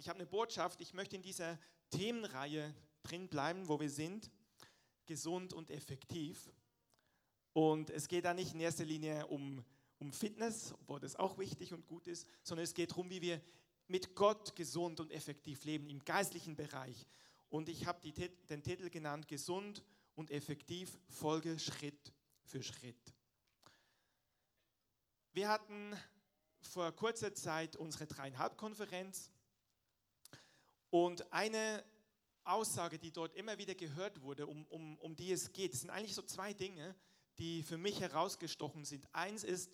ich habe eine Botschaft. Ich möchte in dieser Themenreihe drin bleiben, wo wir sind. Gesund und effektiv. Und es geht da nicht in erster Linie um, um Fitness, obwohl das auch wichtig und gut ist, sondern es geht darum, wie wir mit Gott gesund und effektiv leben, im geistlichen Bereich. Und ich habe den Titel genannt, Gesund und effektiv, Folge Schritt für Schritt. Wir hatten vor kurzer Zeit unsere Dreieinhalb-Konferenz und eine Aussage, die dort immer wieder gehört wurde, um, um, um die es geht, sind eigentlich so zwei Dinge, die für mich herausgestochen sind. Eins ist,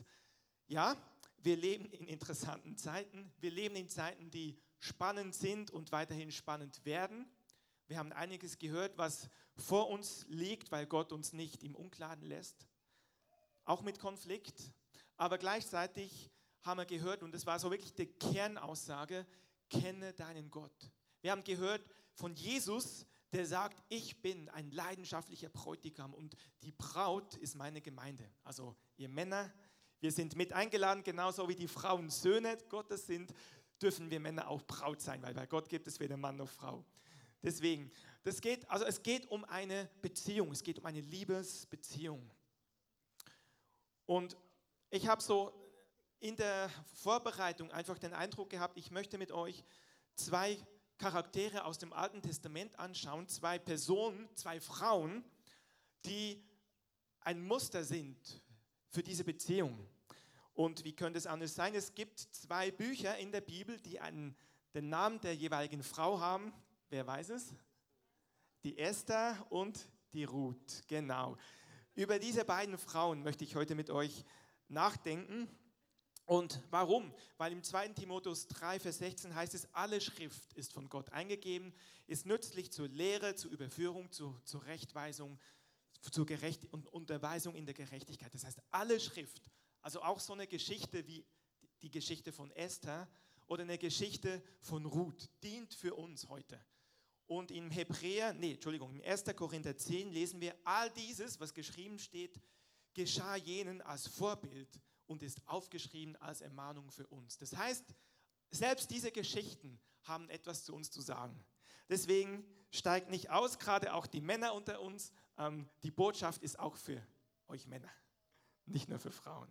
ja, wir leben in interessanten Zeiten, wir leben in Zeiten, die spannend sind und weiterhin spannend werden. Wir haben einiges gehört, was vor uns liegt, weil Gott uns nicht im Unklaren lässt. Auch mit Konflikt. Aber gleichzeitig haben wir gehört, und das war so wirklich die Kernaussage, kenne deinen Gott. Wir haben gehört von Jesus, der sagt, ich bin ein leidenschaftlicher Bräutigam und die Braut ist meine Gemeinde. Also ihr Männer, wir sind mit eingeladen, genauso wie die Frauen Söhne Gottes sind, dürfen wir Männer auch Braut sein, weil bei Gott gibt es weder Mann noch Frau. Deswegen, das geht, also es geht um eine Beziehung, es geht um eine Liebesbeziehung. Und ich habe so in der Vorbereitung einfach den Eindruck gehabt, ich möchte mit euch zwei Charaktere aus dem Alten Testament anschauen, zwei Personen, zwei Frauen, die ein Muster sind für diese Beziehung. Und wie könnte es anders sein? Es gibt zwei Bücher in der Bibel, die einen, den Namen der jeweiligen Frau haben. Wer weiß es? Die Esther und die Ruth. Genau. Über diese beiden Frauen möchte ich heute mit euch nachdenken. Und warum? Weil im 2. Timotheus 3, Vers 16 heißt es, alle Schrift ist von Gott eingegeben, ist nützlich zur Lehre, zur Überführung, zur, zur Rechtweisung, zur Gerecht und Unterweisung in der Gerechtigkeit. Das heißt, alle Schrift, also auch so eine Geschichte wie die Geschichte von Esther oder eine Geschichte von Ruth, dient für uns heute. Und im Hebräer, nee, Entschuldigung, im 1. Korinther 10 lesen wir, all dieses, was geschrieben steht, geschah jenen als Vorbild und ist aufgeschrieben als Ermahnung für uns. Das heißt, selbst diese Geschichten haben etwas zu uns zu sagen. Deswegen steigt nicht aus, gerade auch die Männer unter uns. Ähm, die Botschaft ist auch für euch Männer, nicht nur für Frauen.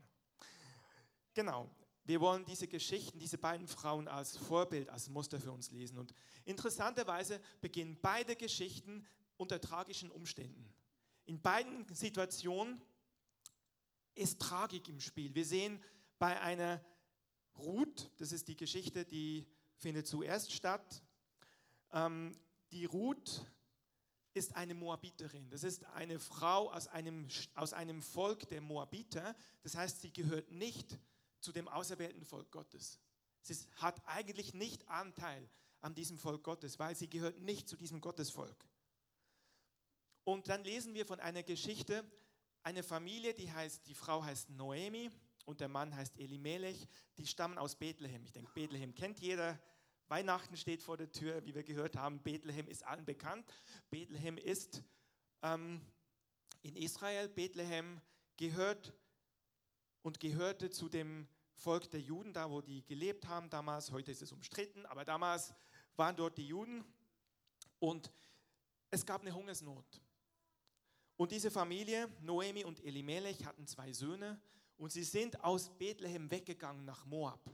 Genau, wir wollen diese Geschichten, diese beiden Frauen als Vorbild, als Muster für uns lesen. Und interessanterweise beginnen beide Geschichten unter tragischen Umständen. In beiden Situationen ist Tragik im Spiel. Wir sehen bei einer Ruth, das ist die Geschichte, die findet zuerst statt. Ähm, die Ruth ist eine Moabiterin. Das ist eine Frau aus einem, aus einem Volk der Moabiter. Das heißt, sie gehört nicht zu dem auserwählten Volk Gottes. Sie hat eigentlich nicht Anteil an diesem Volk Gottes, weil sie gehört nicht zu diesem Gottesvolk. Und dann lesen wir von einer Geschichte, eine Familie, die heißt, die Frau heißt Noemi und der Mann heißt Elimelech, die stammen aus Bethlehem. Ich denke, Bethlehem kennt jeder. Weihnachten steht vor der Tür, wie wir gehört haben. Bethlehem ist allen bekannt. Bethlehem ist ähm, in Israel. Bethlehem gehört und gehörte zu dem Volk der Juden, da wo die gelebt haben damals. Heute ist es umstritten, aber damals waren dort die Juden und es gab eine Hungersnot. Und diese Familie, Noemi und Elimelech, hatten zwei Söhne und sie sind aus Bethlehem weggegangen nach Moab,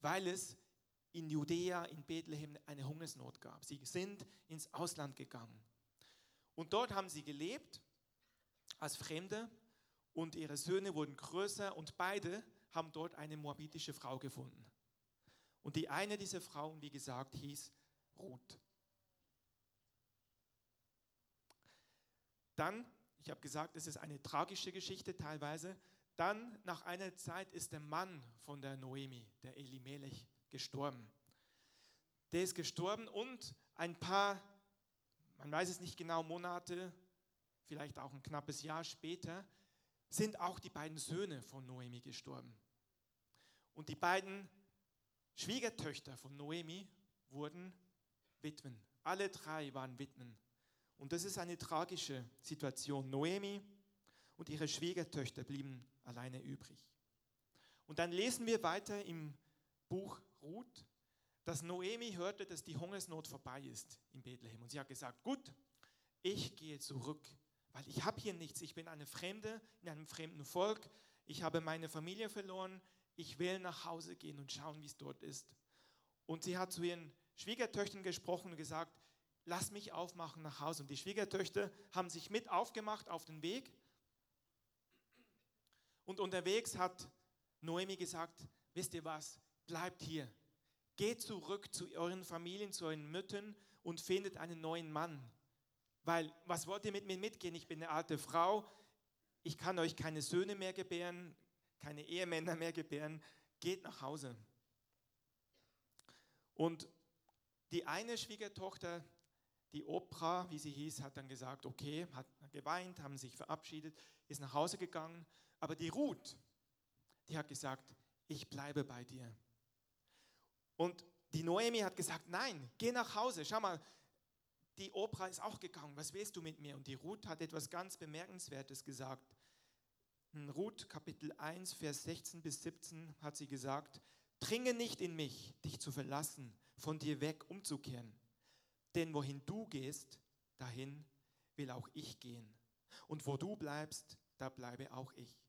weil es in Judäa, in Bethlehem eine Hungersnot gab. Sie sind ins Ausland gegangen. Und dort haben sie gelebt als Fremde und ihre Söhne wurden größer und beide haben dort eine moabitische Frau gefunden. Und die eine dieser Frauen, wie gesagt, hieß Ruth. Dann ich habe gesagt, es ist eine tragische Geschichte teilweise. Dann, nach einer Zeit, ist der Mann von der Noemi, der Elimelech, gestorben. Der ist gestorben und ein paar, man weiß es nicht genau, Monate, vielleicht auch ein knappes Jahr später, sind auch die beiden Söhne von Noemi gestorben. Und die beiden Schwiegertöchter von Noemi wurden Witwen. Alle drei waren Witwen. Und das ist eine tragische Situation. Noemi und ihre Schwiegertöchter blieben alleine übrig. Und dann lesen wir weiter im Buch Ruth, dass Noemi hörte, dass die Hungersnot vorbei ist in Bethlehem. Und sie hat gesagt, gut, ich gehe zurück, weil ich habe hier nichts. Ich bin eine Fremde in einem fremden Volk. Ich habe meine Familie verloren. Ich will nach Hause gehen und schauen, wie es dort ist. Und sie hat zu ihren Schwiegertöchtern gesprochen und gesagt, lass mich aufmachen nach Hause. Und die Schwiegertöchter haben sich mit aufgemacht auf den Weg. Und unterwegs hat Noemi gesagt, wisst ihr was, bleibt hier. Geht zurück zu euren Familien, zu euren Müttern und findet einen neuen Mann. Weil, was wollt ihr mit mir mitgehen? Ich bin eine alte Frau, ich kann euch keine Söhne mehr gebären, keine Ehemänner mehr gebären. Geht nach Hause. Und die eine Schwiegertochter, die Oprah, wie sie hieß, hat dann gesagt, okay, hat geweint, haben sich verabschiedet, ist nach Hause gegangen. Aber die Ruth, die hat gesagt, ich bleibe bei dir. Und die Noemi hat gesagt, nein, geh nach Hause. Schau mal, die Oprah ist auch gegangen. Was willst du mit mir? Und die Ruth hat etwas ganz Bemerkenswertes gesagt. In Ruth Kapitel 1, Vers 16 bis 17 hat sie gesagt, dringe nicht in mich, dich zu verlassen, von dir weg umzukehren. Denn wohin du gehst, dahin will auch ich gehen. Und wo du bleibst, da bleibe auch ich.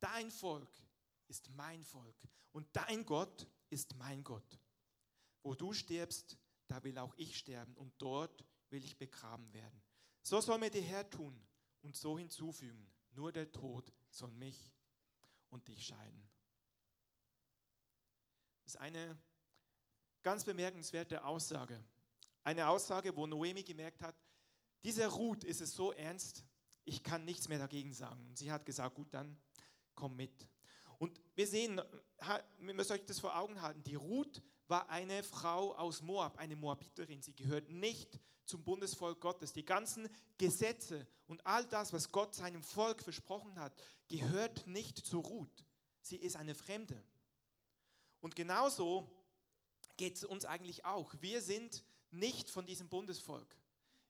Dein Volk ist mein Volk und dein Gott ist mein Gott. Wo du stirbst, da will auch ich sterben und dort will ich begraben werden. So soll mir der Herr tun und so hinzufügen, nur der Tod soll mich und dich scheiden. Das ist eine ganz bemerkenswerte Aussage. Eine Aussage, wo Noemi gemerkt hat, dieser Ruth ist es so ernst, ich kann nichts mehr dagegen sagen. Und sie hat gesagt, gut, dann komm mit. Und wir sehen, wir müssen euch das vor Augen halten, die Ruth war eine Frau aus Moab, eine Moabiterin. Sie gehört nicht zum Bundesvolk Gottes. Die ganzen Gesetze und all das, was Gott seinem Volk versprochen hat, gehört nicht zu Ruth. Sie ist eine Fremde. Und genauso geht es uns eigentlich auch. Wir sind nicht von diesem Bundesvolk.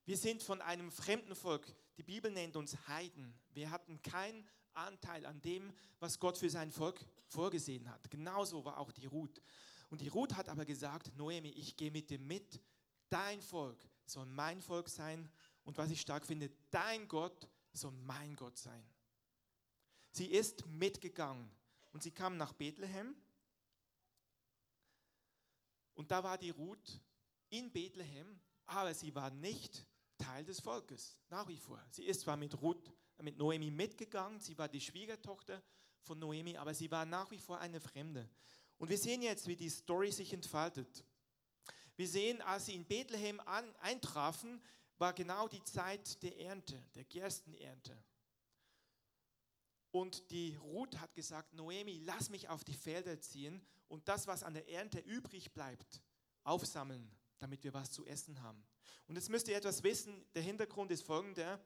Wir sind von einem fremden Volk. Die Bibel nennt uns Heiden. Wir hatten keinen Anteil an dem, was Gott für sein Volk vorgesehen hat. Genauso war auch die Ruth. Und die Ruth hat aber gesagt, Noemi, ich gehe mit dir mit. Dein Volk soll mein Volk sein. Und was ich stark finde, dein Gott soll mein Gott sein. Sie ist mitgegangen und sie kam nach Bethlehem. Und da war die Ruth in Bethlehem, aber sie war nicht Teil des Volkes, nach wie vor. Sie ist zwar mit Ruth, mit Noemi mitgegangen, sie war die Schwiegertochter von Noemi, aber sie war nach wie vor eine Fremde. Und wir sehen jetzt, wie die Story sich entfaltet. Wir sehen, als sie in Bethlehem an, eintrafen, war genau die Zeit der Ernte, der Gerstenernte. Und die Ruth hat gesagt, Noemi, lass mich auf die Felder ziehen und das, was an der Ernte übrig bleibt, aufsammeln, damit wir was zu essen haben. Und jetzt müsst ihr etwas wissen, der Hintergrund ist folgender.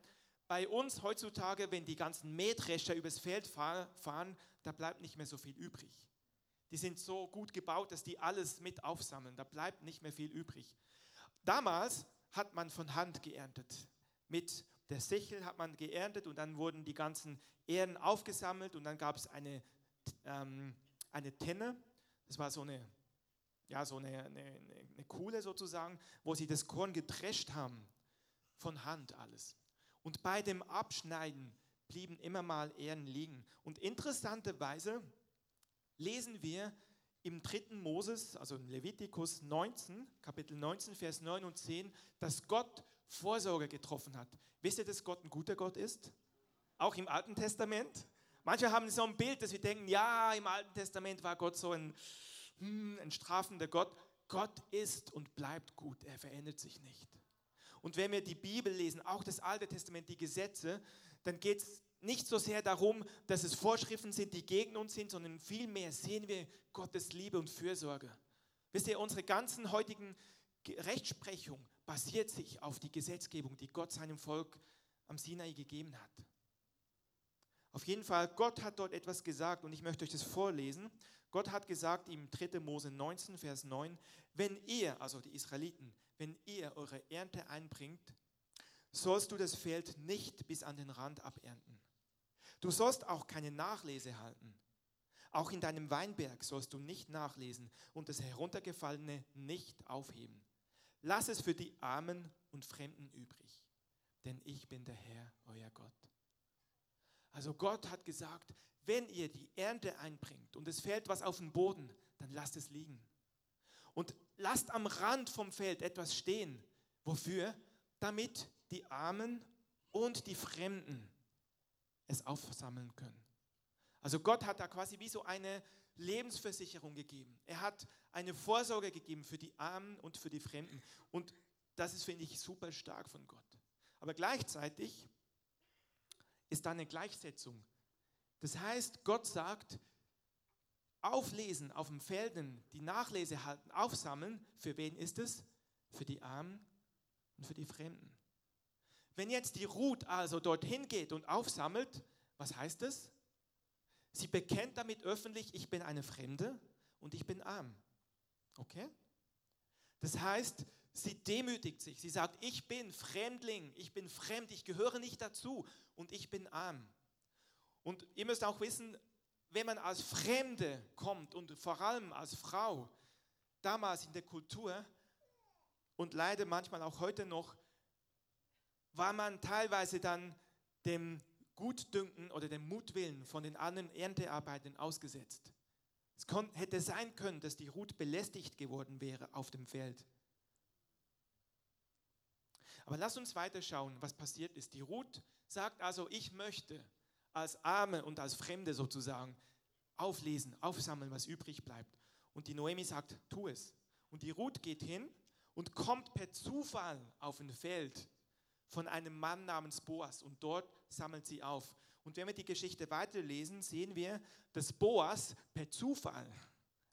Bei uns heutzutage, wenn die ganzen Mähdrescher übers Feld fahren, da bleibt nicht mehr so viel übrig. Die sind so gut gebaut, dass die alles mit aufsammeln. Da bleibt nicht mehr viel übrig. Damals hat man von Hand geerntet. Mit der Sichel hat man geerntet und dann wurden die ganzen Ähren aufgesammelt und dann gab es eine, ähm, eine Tenne. Das war so eine, ja, so eine, eine, eine Kuhle sozusagen, wo sie das Korn gedrescht haben. Von Hand alles. Und bei dem Abschneiden blieben immer mal Ähren liegen. Und interessanterweise lesen wir im dritten Moses, also in Levitikus 19, Kapitel 19, Vers 9 und 10, dass Gott Vorsorge getroffen hat. Wisst ihr, dass Gott ein guter Gott ist? Auch im Alten Testament? Manche haben so ein Bild, dass wir denken, ja, im Alten Testament war Gott so ein, hm, ein strafender Gott. Gott ist und bleibt gut, er verändert sich nicht. Und wenn wir die Bibel lesen, auch das Alte Testament, die Gesetze, dann geht es nicht so sehr darum, dass es Vorschriften sind, die gegen uns sind, sondern vielmehr sehen wir Gottes Liebe und Fürsorge. Wisst ihr, unsere ganzen heutigen Rechtsprechung basiert sich auf die Gesetzgebung, die Gott seinem Volk am Sinai gegeben hat. Auf jeden Fall, Gott hat dort etwas gesagt und ich möchte euch das vorlesen. Gott hat gesagt im 3. Mose 19, Vers 9, wenn ihr, also die Israeliten, wenn ihr eure Ernte einbringt, sollst du das Feld nicht bis an den Rand abernten. Du sollst auch keine Nachlese halten. Auch in deinem Weinberg sollst du nicht nachlesen und das Heruntergefallene nicht aufheben. Lass es für die Armen und Fremden übrig, denn ich bin der Herr, euer Gott. Also Gott hat gesagt, wenn ihr die Ernte einbringt und es fällt was auf den Boden, dann lasst es liegen. Und lasst am Rand vom Feld etwas stehen. Wofür? Damit die Armen und die Fremden es aufsammeln können. Also Gott hat da quasi wie so eine Lebensversicherung gegeben. Er hat eine Vorsorge gegeben für die Armen und für die Fremden. Und das ist, finde ich, super stark von Gott. Aber gleichzeitig ist da eine Gleichsetzung. Das heißt, Gott sagt, auflesen auf dem Felden, die Nachlese halten, aufsammeln, für wen ist es? Für die Armen und für die Fremden. Wenn jetzt die Ruth also dorthin geht und aufsammelt, was heißt es? Sie bekennt damit öffentlich, ich bin eine Fremde und ich bin arm. Okay? Das heißt, sie demütigt sich. Sie sagt, ich bin Fremdling, ich bin fremd, ich gehöre nicht dazu und ich bin arm. Und ihr müsst auch wissen, wenn man als Fremde kommt und vor allem als Frau, damals in der Kultur und leider manchmal auch heute noch, war man teilweise dann dem Gutdünken oder dem Mutwillen von den anderen Erntearbeitern ausgesetzt. Es hätte sein können, dass die Ruth belästigt geworden wäre auf dem Feld. Aber lass uns weiter schauen, was passiert ist. Die Ruth sagt also, ich möchte als Arme und als Fremde sozusagen auflesen, aufsammeln, was übrig bleibt. Und die Noemi sagt, tu es. Und die Ruth geht hin und kommt per Zufall auf ein Feld von einem Mann namens Boas und dort sammelt sie auf. Und wenn wir die Geschichte weiterlesen, sehen wir, dass Boas per Zufall,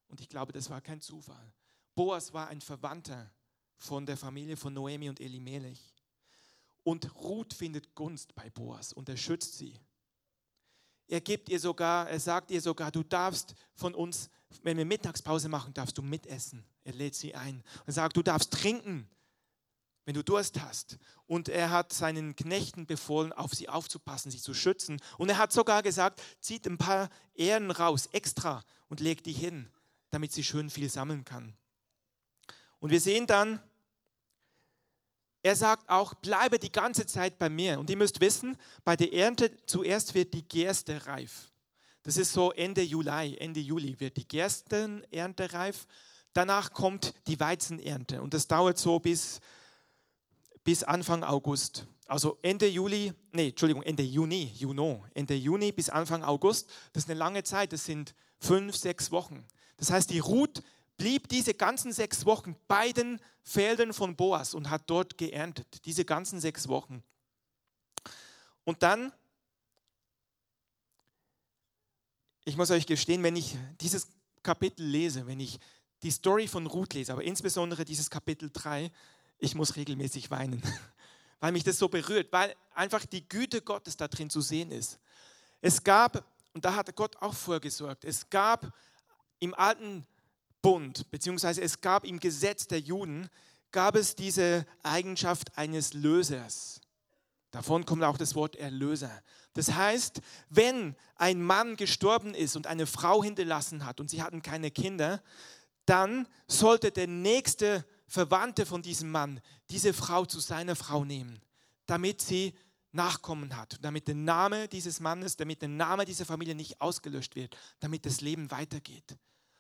und ich glaube, das war kein Zufall, Boas war ein Verwandter von der Familie von Noemi und Elimelech. Und Ruth findet Gunst bei Boas und er schützt sie. Er gibt ihr sogar, er sagt ihr sogar, du darfst von uns, wenn wir Mittagspause machen, darfst du mitessen. Er lädt sie ein und sagt, du darfst trinken wenn du Durst hast. Und er hat seinen Knechten befohlen, auf sie aufzupassen, sie zu schützen. Und er hat sogar gesagt, zieht ein paar Ehren raus, extra, und legt die hin, damit sie schön viel sammeln kann. Und wir sehen dann, er sagt auch, bleibe die ganze Zeit bei mir. Und ihr müsst wissen, bei der Ernte zuerst wird die Gerste reif. Das ist so Ende Juli, Ende Juli wird die Gerstenernte reif. Danach kommt die Weizenernte und das dauert so bis bis Anfang August. Also Ende Juli, nee, Entschuldigung, Ende Juni, Juno, Ende Juni bis Anfang August. Das ist eine lange Zeit, das sind fünf, sechs Wochen. Das heißt, die Ruth blieb diese ganzen sechs Wochen bei den Feldern von Boas und hat dort geerntet, diese ganzen sechs Wochen. Und dann, ich muss euch gestehen, wenn ich dieses Kapitel lese, wenn ich die Story von Ruth lese, aber insbesondere dieses Kapitel 3, ich muss regelmäßig weinen, weil mich das so berührt, weil einfach die Güte Gottes da drin zu sehen ist. Es gab, und da hat Gott auch vorgesorgt, es gab im alten Bund, beziehungsweise es gab im Gesetz der Juden, gab es diese Eigenschaft eines Lösers. Davon kommt auch das Wort Erlöser. Das heißt, wenn ein Mann gestorben ist und eine Frau hinterlassen hat und sie hatten keine Kinder, dann sollte der nächste Verwandte von diesem Mann diese Frau zu seiner Frau nehmen, damit sie Nachkommen hat, damit der Name dieses Mannes, damit der Name dieser Familie nicht ausgelöscht wird, damit das Leben weitergeht.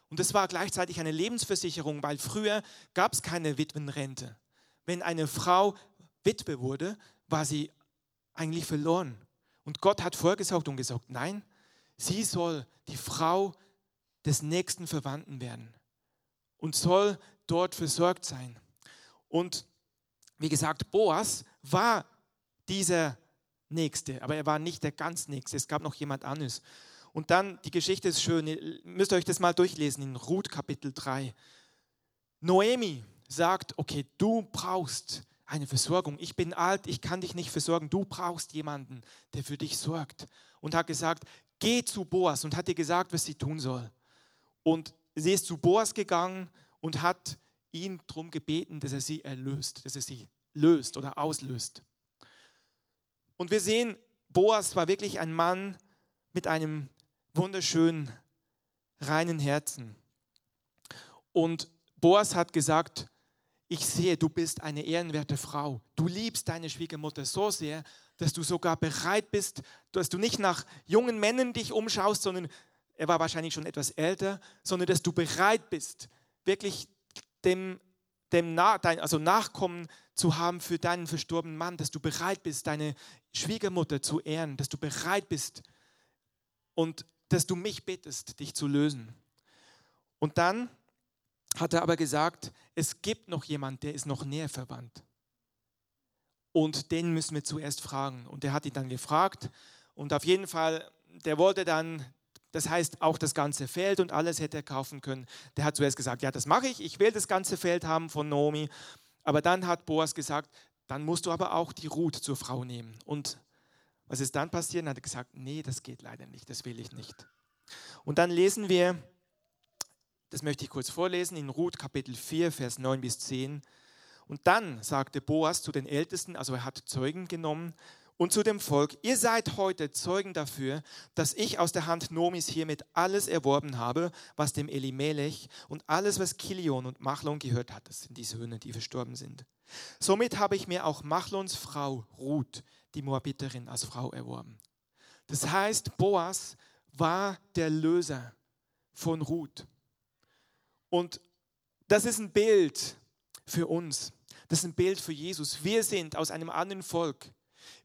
Und das war gleichzeitig eine Lebensversicherung, weil früher gab es keine Witwenrente. Wenn eine Frau Witwe wurde, war sie eigentlich verloren. Und Gott hat vorgesorgt und gesagt, nein, sie soll die Frau des nächsten Verwandten werden und soll dort versorgt sein. Und wie gesagt, Boas war dieser Nächste, aber er war nicht der ganz Nächste. Es gab noch jemand anderes. Und dann, die Geschichte ist schön, ihr müsst euch das mal durchlesen in Ruth Kapitel 3. Noemi sagt, okay, du brauchst eine Versorgung. Ich bin alt, ich kann dich nicht versorgen. Du brauchst jemanden, der für dich sorgt. Und hat gesagt, geh zu Boas und hat ihr gesagt, was sie tun soll. Und sie ist zu Boas gegangen und hat ihn darum gebeten, dass er sie erlöst, dass er sie löst oder auslöst. Und wir sehen, Boas war wirklich ein Mann mit einem wunderschönen reinen Herzen. Und Boas hat gesagt, ich sehe, du bist eine ehrenwerte Frau. Du liebst deine Schwiegermutter so sehr, dass du sogar bereit bist, dass du nicht nach jungen Männern dich umschaust, sondern er war wahrscheinlich schon etwas älter, sondern dass du bereit bist, wirklich dem, dem also Nachkommen zu haben für deinen verstorbenen Mann, dass du bereit bist, deine Schwiegermutter zu ehren, dass du bereit bist und dass du mich bittest, dich zu lösen. Und dann hat er aber gesagt, es gibt noch jemand, der ist noch näher verwandt. Und den müssen wir zuerst fragen. Und er hat ihn dann gefragt. Und auf jeden Fall, der wollte dann, das heißt auch das ganze Feld und alles hätte er kaufen können. Der hat zuerst gesagt, ja, das mache ich, ich will das ganze Feld haben von Nomi. Aber dann hat Boas gesagt, dann musst du aber auch die Ruth zur Frau nehmen. Und was ist dann passiert? Dann hat er gesagt, nee, das geht leider nicht, das will ich nicht. Und dann lesen wir, das möchte ich kurz vorlesen, in Ruth Kapitel 4, Vers 9 bis 10. Und dann sagte Boas zu den Ältesten, also er hat Zeugen genommen, und zu dem Volk, ihr seid heute Zeugen dafür, dass ich aus der Hand Nomis hiermit alles erworben habe, was dem Elimelech und alles, was Kilion und Machlon gehört hat. Das sind die Söhne, die verstorben sind. Somit habe ich mir auch Machlons Frau Ruth, die Moabiterin, als Frau erworben. Das heißt, Boas war der Löser von Ruth. Und das ist ein Bild für uns. Das ist ein Bild für Jesus. Wir sind aus einem anderen Volk.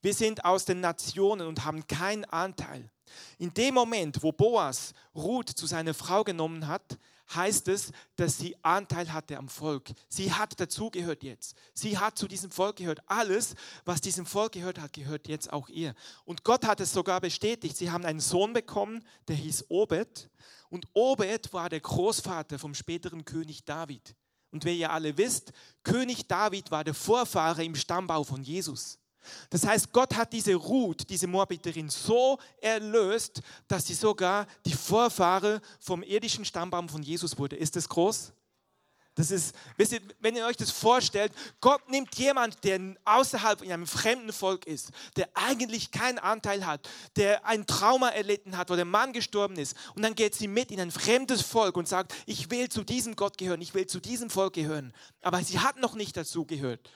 Wir sind aus den Nationen und haben keinen Anteil. In dem Moment, wo Boas Ruth zu seiner Frau genommen hat, heißt es, dass sie Anteil hatte am Volk. Sie hat dazugehört jetzt. Sie hat zu diesem Volk gehört. Alles, was diesem Volk gehört hat, gehört jetzt auch ihr. Und Gott hat es sogar bestätigt. Sie haben einen Sohn bekommen, der hieß Obed. Und Obed war der Großvater vom späteren König David. Und wie ihr alle wisst, König David war der Vorfahre im Stammbau von Jesus. Das heißt, Gott hat diese Ruth, diese Moabiterin, so erlöst, dass sie sogar die Vorfahre vom irdischen Stammbaum von Jesus wurde. Ist das groß? Das ist, wisst ihr, wenn ihr euch das vorstellt, Gott nimmt jemand, der außerhalb in einem fremden Volk ist, der eigentlich keinen Anteil hat, der ein Trauma erlitten hat, wo der Mann gestorben ist, und dann geht sie mit in ein fremdes Volk und sagt, ich will zu diesem Gott gehören, ich will zu diesem Volk gehören. Aber sie hat noch nicht dazu gehört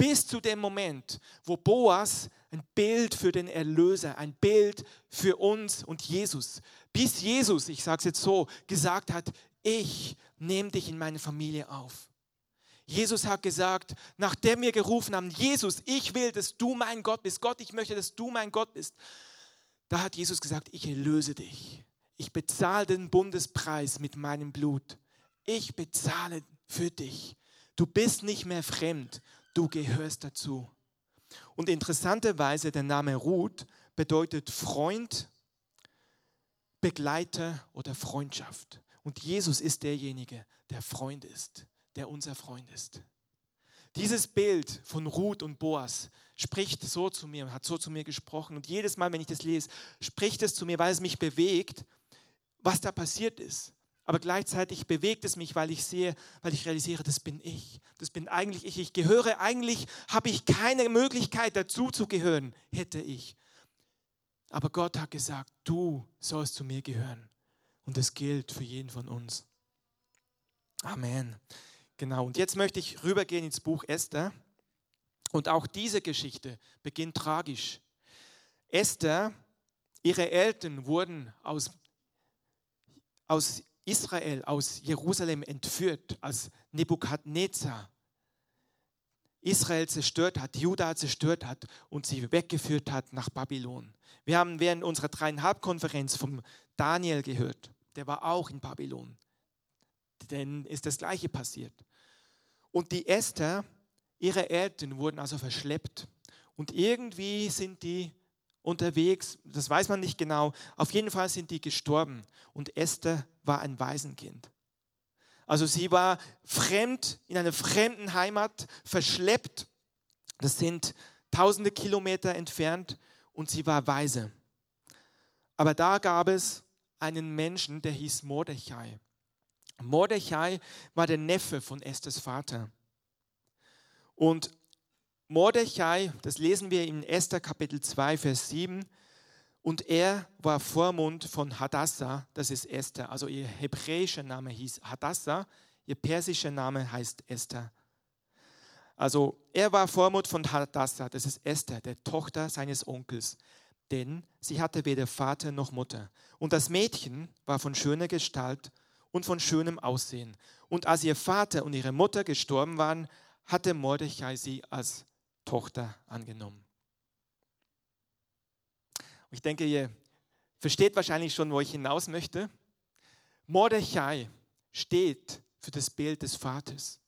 bis zu dem Moment, wo Boas ein Bild für den Erlöser, ein Bild für uns und Jesus, bis Jesus, ich sage es jetzt so, gesagt hat, ich nehme dich in meine Familie auf. Jesus hat gesagt, nachdem wir gerufen haben, Jesus, ich will, dass du mein Gott bist. Gott, ich möchte, dass du mein Gott bist. Da hat Jesus gesagt, ich erlöse dich. Ich bezahle den Bundespreis mit meinem Blut. Ich bezahle für dich. Du bist nicht mehr fremd du gehörst dazu. Und interessanterweise der Name Ruth bedeutet Freund, Begleiter oder Freundschaft. Und Jesus ist derjenige, der Freund ist, der unser Freund ist. Dieses Bild von Ruth und Boas spricht so zu mir, hat so zu mir gesprochen. Und jedes Mal, wenn ich das lese, spricht es zu mir, weil es mich bewegt, was da passiert ist aber gleichzeitig bewegt es mich, weil ich sehe, weil ich realisiere, das bin ich. Das bin eigentlich ich. Ich gehöre, eigentlich habe ich keine Möglichkeit dazu zu gehören, hätte ich. Aber Gott hat gesagt, du sollst zu mir gehören. Und das gilt für jeden von uns. Amen. Genau. Und jetzt möchte ich rübergehen ins Buch Esther. Und auch diese Geschichte beginnt tragisch. Esther, ihre Eltern wurden aus, aus Israel aus Jerusalem entführt, als Nebukadnezar Israel zerstört hat, Juda zerstört hat und sie weggeführt hat nach Babylon. Wir haben während unserer dreieinhalb Konferenz vom Daniel gehört. Der war auch in Babylon. Denn ist das Gleiche passiert. Und die Esther, ihre Eltern wurden also verschleppt. Und irgendwie sind die unterwegs, das weiß man nicht genau. Auf jeden Fall sind die gestorben und Esther war ein Waisenkind. Also sie war fremd, in einer fremden Heimat, verschleppt. Das sind tausende Kilometer entfernt und sie war Waise. Aber da gab es einen Menschen, der hieß Mordechai. Mordechai war der Neffe von Esthers Vater. Und Mordechai, das lesen wir in Esther Kapitel 2, Vers 7. Und er war Vormund von Hadassah, das ist Esther. Also ihr hebräischer Name hieß Hadassah, ihr persischer Name heißt Esther. Also er war Vormund von Hadassah, das ist Esther, der Tochter seines Onkels. Denn sie hatte weder Vater noch Mutter. Und das Mädchen war von schöner Gestalt und von schönem Aussehen. Und als ihr Vater und ihre Mutter gestorben waren, hatte Mordechai sie als Tochter angenommen. Ich denke, ihr versteht wahrscheinlich schon, wo ich hinaus möchte. Mordechai steht für das Bild des Vaters.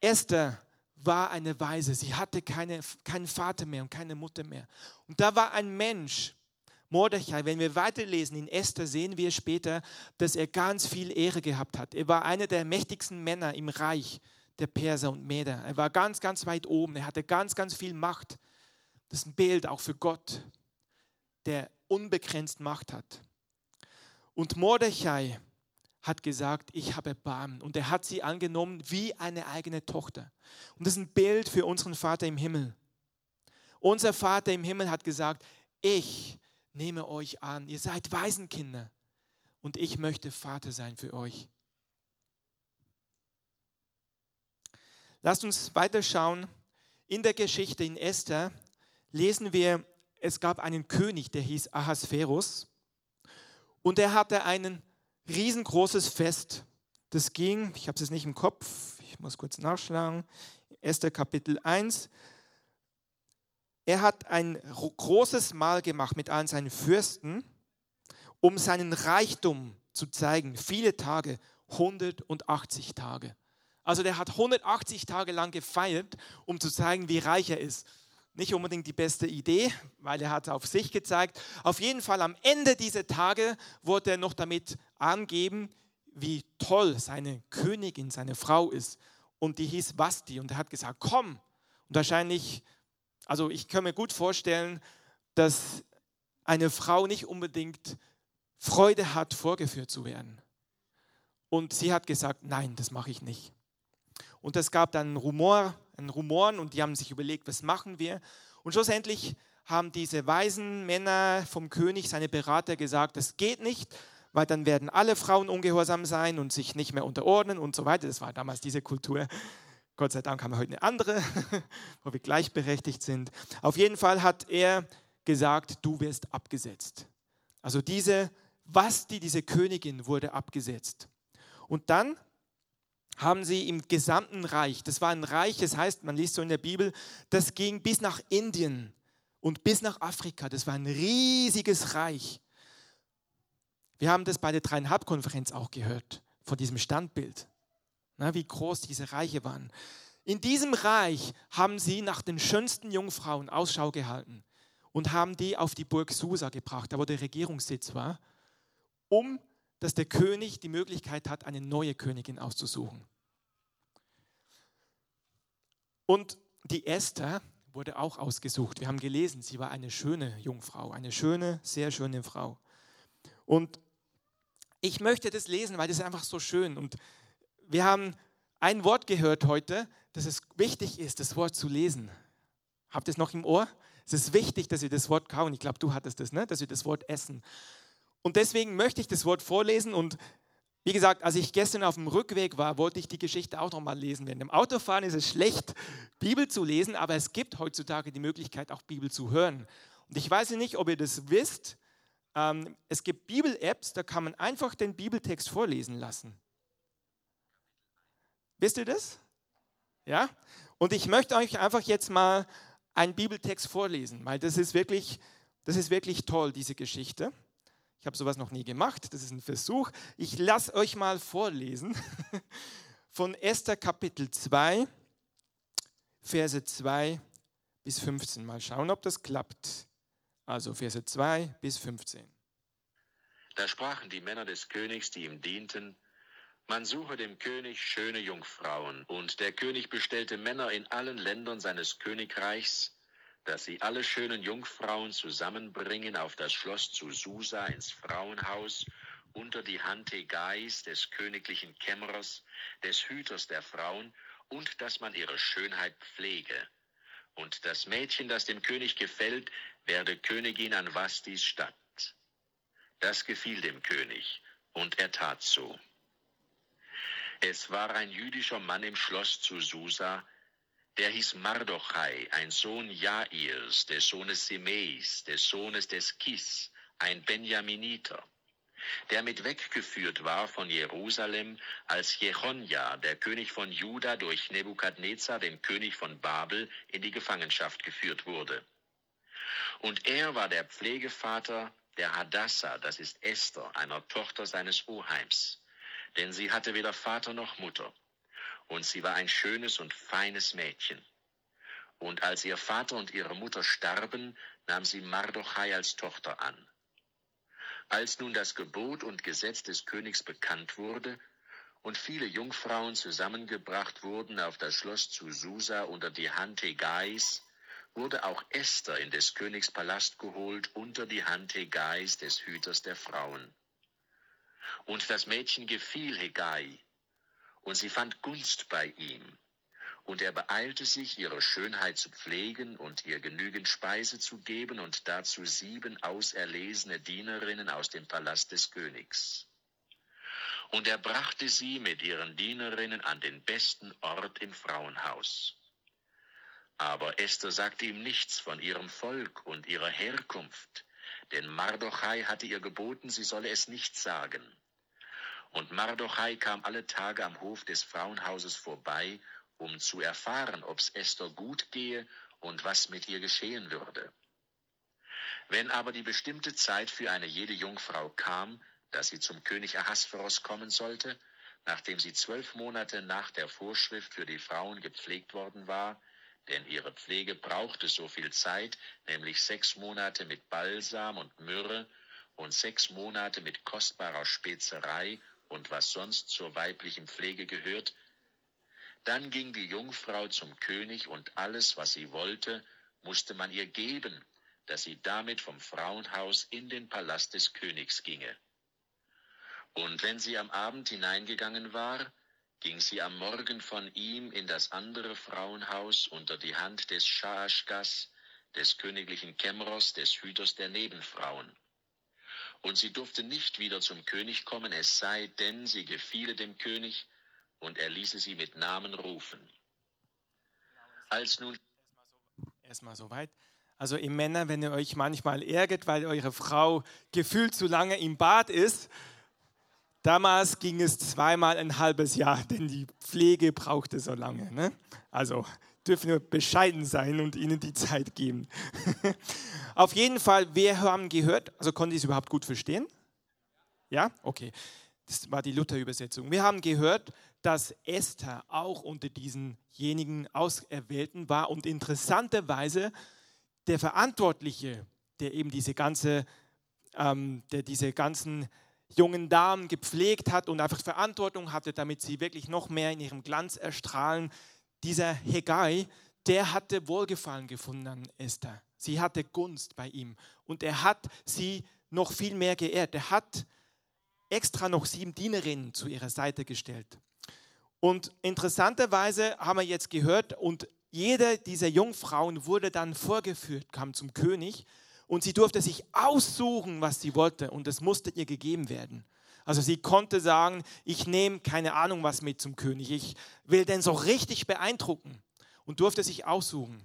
Esther war eine Weise. Sie hatte keine, keinen Vater mehr und keine Mutter mehr. Und da war ein Mensch, Mordechai, wenn wir weiterlesen in Esther, sehen wir später, dass er ganz viel Ehre gehabt hat. Er war einer der mächtigsten Männer im Reich der Perser und Meder. Er war ganz, ganz weit oben. Er hatte ganz, ganz viel Macht. Das ist ein Bild auch für Gott der unbegrenzt Macht hat. Und Mordechai hat gesagt, ich habe Erbarmen. Und er hat sie angenommen wie eine eigene Tochter. Und das ist ein Bild für unseren Vater im Himmel. Unser Vater im Himmel hat gesagt, ich nehme euch an, ihr seid Waisenkinder und ich möchte Vater sein für euch. Lasst uns weiterschauen. In der Geschichte in Esther lesen wir es gab einen König, der hieß Ahasverus und er hatte ein riesengroßes Fest. Das ging, ich habe es nicht im Kopf, ich muss kurz nachschlagen, 1. Kapitel 1. Er hat ein großes Mahl gemacht mit allen seinen Fürsten, um seinen Reichtum zu zeigen. Viele Tage, 180 Tage. Also der hat 180 Tage lang gefeiert, um zu zeigen, wie reich er ist nicht unbedingt die beste Idee, weil er hat auf sich gezeigt. Auf jeden Fall am Ende dieser Tage wurde er noch damit angeben, wie toll seine Königin, seine Frau ist. Und die hieß Basti und er hat gesagt, komm. Und wahrscheinlich, also ich kann mir gut vorstellen, dass eine Frau nicht unbedingt Freude hat, vorgeführt zu werden. Und sie hat gesagt, nein, das mache ich nicht. Und es gab dann Rumor, ein Rumoren und die haben sich überlegt, was machen wir? Und schlussendlich haben diese weisen Männer vom König, seine Berater, gesagt, das geht nicht, weil dann werden alle Frauen ungehorsam sein und sich nicht mehr unterordnen und so weiter. Das war damals diese Kultur. Gott sei Dank haben wir heute eine andere, wo wir gleichberechtigt sind. Auf jeden Fall hat er gesagt, du wirst abgesetzt. Also diese Vasti, diese Königin wurde abgesetzt. Und dann haben sie im gesamten Reich, das war ein Reich, das heißt, man liest so in der Bibel, das ging bis nach Indien und bis nach Afrika. Das war ein riesiges Reich. Wir haben das bei der Dreieinhalb-Konferenz auch gehört, von diesem Standbild, na, wie groß diese Reiche waren. In diesem Reich haben sie nach den schönsten Jungfrauen Ausschau gehalten und haben die auf die Burg Susa gebracht, da wo der Regierungssitz war, um dass der König die Möglichkeit hat, eine neue Königin auszusuchen. Und die Esther wurde auch ausgesucht. Wir haben gelesen, sie war eine schöne Jungfrau, eine schöne, sehr schöne Frau. Und ich möchte das lesen, weil das ist einfach so schön. Und wir haben ein Wort gehört heute, dass es wichtig ist, das Wort zu lesen. Habt ihr es noch im Ohr? Es ist wichtig, dass wir das Wort kauen. Ich glaube, du hattest das, ne? dass wir das Wort essen. Und deswegen möchte ich das Wort vorlesen und wie gesagt, als ich gestern auf dem Rückweg war, wollte ich die Geschichte auch nochmal lesen. Während dem Autofahren ist es schlecht, Bibel zu lesen, aber es gibt heutzutage die Möglichkeit, auch Bibel zu hören. Und ich weiß nicht, ob ihr das wisst. Ähm, es gibt Bibel-Apps, da kann man einfach den Bibeltext vorlesen lassen. Wisst ihr das? Ja? Und ich möchte euch einfach jetzt mal einen Bibeltext vorlesen, weil das ist wirklich, das ist wirklich toll, diese Geschichte. Ich habe sowas noch nie gemacht, das ist ein Versuch. Ich lasse euch mal vorlesen von Esther Kapitel 2, Verse 2 bis 15. Mal schauen, ob das klappt. Also Verse 2 bis 15. Da sprachen die Männer des Königs, die ihm dienten, man suche dem König schöne Jungfrauen, und der König bestellte Männer in allen Ländern seines Königreichs, dass sie alle schönen Jungfrauen zusammenbringen auf das Schloss zu Susa ins Frauenhaus unter die Hand Hegais, des königlichen Kämmerers, des Hüters der Frauen, und dass man ihre Schönheit pflege. Und das Mädchen, das dem König gefällt, werde Königin an Vastis Stadt. Das gefiel dem König, und er tat so. Es war ein jüdischer Mann im Schloss zu Susa, der hieß Mardochai, ein Sohn Jairs, des Sohnes Simeis, des Sohnes des Kis, ein Benjaminiter, der mit weggeführt war von Jerusalem, als Jechonja, der König von Juda, durch Nebukadnezar, den König von Babel, in die Gefangenschaft geführt wurde. Und er war der Pflegevater der Hadassah, das ist Esther, einer Tochter seines Oheims, denn sie hatte weder Vater noch Mutter und sie war ein schönes und feines Mädchen. Und als ihr Vater und ihre Mutter starben, nahm sie Mardochai als Tochter an. Als nun das Gebot und Gesetz des Königs bekannt wurde und viele Jungfrauen zusammengebracht wurden auf das Schloss zu Susa unter die Hand Hegais, wurde auch Esther in des Königs Palast geholt unter die Hand Hegais, des Hüters der Frauen. Und das Mädchen gefiel Hegai, und sie fand Gunst bei ihm. Und er beeilte sich, ihre Schönheit zu pflegen und ihr genügend Speise zu geben und dazu sieben auserlesene Dienerinnen aus dem Palast des Königs. Und er brachte sie mit ihren Dienerinnen an den besten Ort im Frauenhaus. Aber Esther sagte ihm nichts von ihrem Volk und ihrer Herkunft, denn Mardochai hatte ihr geboten, sie solle es nicht sagen. Und Mardochai kam alle Tage am Hof des Frauenhauses vorbei, um zu erfahren, ob's Esther gut gehe und was mit ihr geschehen würde. Wenn aber die bestimmte Zeit für eine jede Jungfrau kam, dass sie zum König Ahasveros kommen sollte, nachdem sie zwölf Monate nach der Vorschrift für die Frauen gepflegt worden war, denn ihre Pflege brauchte so viel Zeit, nämlich sechs Monate mit Balsam und Myrrhe und sechs Monate mit kostbarer Spezerei und was sonst zur weiblichen Pflege gehört, dann ging die Jungfrau zum König und alles, was sie wollte, musste man ihr geben, dass sie damit vom Frauenhaus in den Palast des Königs ginge. Und wenn sie am Abend hineingegangen war, ging sie am Morgen von ihm in das andere Frauenhaus unter die Hand des Schaaschgas, des königlichen Kämmerers, des Hüters der Nebenfrauen und sie durfte nicht wieder zum König kommen, es sei denn, sie gefiele dem König, und er ließe sie mit Namen rufen. Als nun erstmal soweit. Also ihr Männer, wenn ihr euch manchmal ärgert, weil eure Frau gefühlt zu lange im Bad ist, damals ging es zweimal ein halbes Jahr, denn die Pflege brauchte so lange. Ne? Also dürfen wir bescheiden sein und ihnen die Zeit geben. Auf jeden Fall, wir haben gehört, also konnte ich es überhaupt gut verstehen? Ja? Okay. Das war die Luther-Übersetzung. Wir haben gehört, dass Esther auch unter diesenjenigen Auserwählten war und interessanterweise der Verantwortliche, der eben diese ganze, ähm, der diese ganzen jungen Damen gepflegt hat und einfach Verantwortung hatte, damit sie wirklich noch mehr in ihrem Glanz erstrahlen, dieser Hegai, der hatte Wohlgefallen gefunden an Esther. Sie hatte Gunst bei ihm und er hat sie noch viel mehr geehrt. Er hat extra noch sieben Dienerinnen zu ihrer Seite gestellt. Und interessanterweise haben wir jetzt gehört, und jede dieser Jungfrauen wurde dann vorgeführt, kam zum König und sie durfte sich aussuchen, was sie wollte und es musste ihr gegeben werden. Also sie konnte sagen, ich nehme keine Ahnung was mit zum König. Ich will den so richtig beeindrucken und durfte sich aussuchen.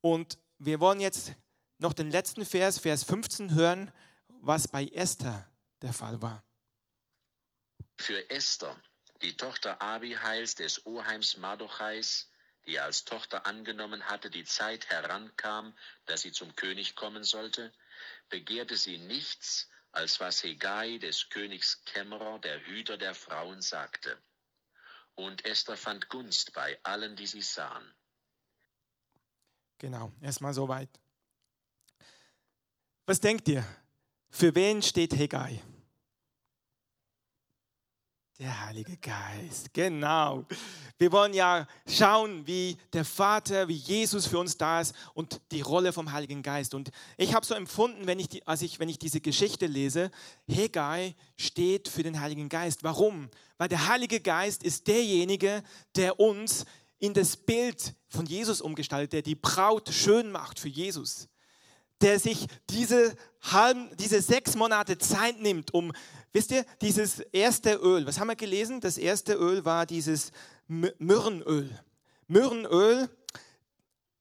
Und wir wollen jetzt noch den letzten Vers, Vers 15 hören, was bei Esther der Fall war. Für Esther, die Tochter Abihails des Oheims Mardochais, die als Tochter angenommen hatte, die Zeit herankam, dass sie zum König kommen sollte, begehrte sie nichts, als was Hegai des Königs Kämmerer, der Hüter der Frauen, sagte. Und Esther fand Gunst bei allen, die sie sahen. Genau, erstmal soweit. Was denkt ihr? Für wen steht Hegai? Der Heilige Geist, genau. Wir wollen ja schauen, wie der Vater, wie Jesus für uns da ist und die Rolle vom Heiligen Geist. Und ich habe so empfunden, wenn ich, die, als ich, wenn ich diese Geschichte lese, Hegai steht für den Heiligen Geist. Warum? Weil der Heilige Geist ist derjenige, der uns in das Bild von Jesus umgestaltet, der die Braut schön macht für Jesus, der sich diese, halben, diese sechs Monate Zeit nimmt, um, wisst ihr, dieses erste Öl, was haben wir gelesen? Das erste Öl war dieses Myrrenöl. Myrrenöl,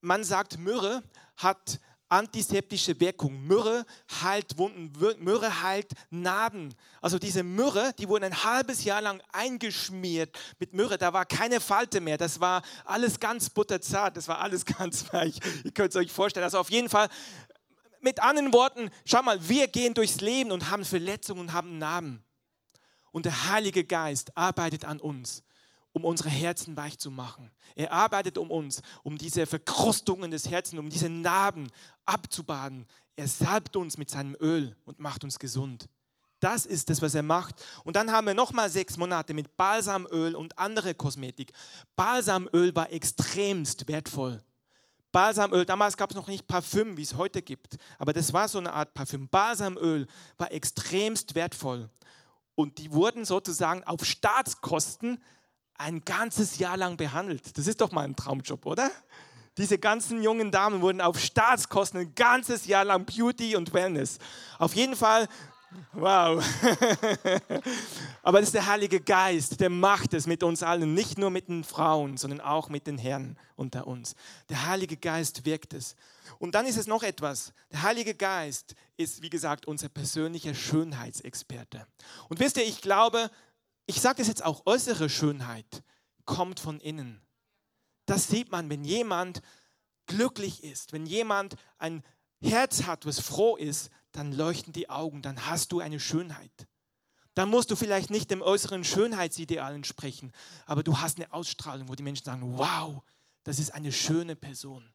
man sagt, Myrrhe hat antiseptische Wirkung. Myrrhe heilt Wunden, Myrrhe heilt Narben. Also diese Myrrhe, die wurden ein halbes Jahr lang eingeschmiert mit Myrrhe. Da war keine Falte mehr. Das war alles ganz butterzart. Das war alles ganz weich. Ihr könnt es euch vorstellen. Also auf jeden Fall, mit anderen Worten, schau mal, wir gehen durchs Leben und haben Verletzungen und haben Narben. Und der Heilige Geist arbeitet an uns um unsere Herzen weich zu machen. Er arbeitet um uns, um diese Verkrustungen des Herzens, um diese Narben abzubaden. Er salbt uns mit seinem Öl und macht uns gesund. Das ist das, was er macht. Und dann haben wir nochmal sechs Monate mit Balsamöl und andere Kosmetik. Balsamöl war extremst wertvoll. Balsamöl, damals gab es noch nicht Parfüm, wie es heute gibt, aber das war so eine Art Parfüm. Balsamöl war extremst wertvoll. Und die wurden sozusagen auf Staatskosten ein ganzes Jahr lang behandelt. Das ist doch mal ein Traumjob, oder? Diese ganzen jungen Damen wurden auf Staatskosten ein ganzes Jahr lang Beauty und Wellness. Auf jeden Fall, wow. Aber das ist der Heilige Geist, der macht es mit uns allen, nicht nur mit den Frauen, sondern auch mit den Herren unter uns. Der Heilige Geist wirkt es. Und dann ist es noch etwas. Der Heilige Geist ist, wie gesagt, unser persönlicher Schönheitsexperte. Und wisst ihr, ich glaube, ich sage das jetzt auch, äußere Schönheit kommt von innen. Das sieht man, wenn jemand glücklich ist, wenn jemand ein Herz hat, was froh ist, dann leuchten die Augen, dann hast du eine Schönheit. Dann musst du vielleicht nicht dem äußeren Schönheitsideal entsprechen, aber du hast eine Ausstrahlung, wo die Menschen sagen, wow, das ist eine schöne Person.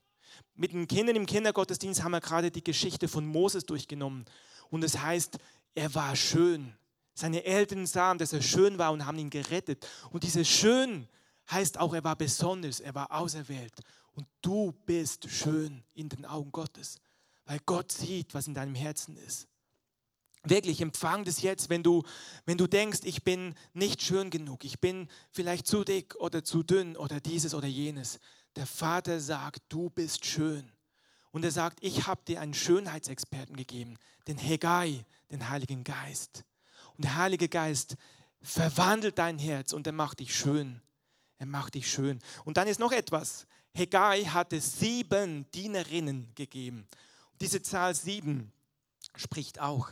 Mit den Kindern im Kindergottesdienst haben wir gerade die Geschichte von Moses durchgenommen. Und es das heißt, er war schön. Seine Eltern sahen, dass er schön war und haben ihn gerettet. Und dieses Schön heißt auch, er war besonders, er war auserwählt. Und du bist schön in den Augen Gottes, weil Gott sieht, was in deinem Herzen ist. Wirklich, empfang das jetzt, wenn du, wenn du denkst, ich bin nicht schön genug, ich bin vielleicht zu dick oder zu dünn oder dieses oder jenes. Der Vater sagt, du bist schön. Und er sagt, ich habe dir einen Schönheitsexperten gegeben, den Hegai, den Heiligen Geist. Und der Heilige Geist verwandelt dein Herz und er macht dich schön. Er macht dich schön. Und dann ist noch etwas. Hegai hatte sieben Dienerinnen gegeben. Diese Zahl sieben spricht auch.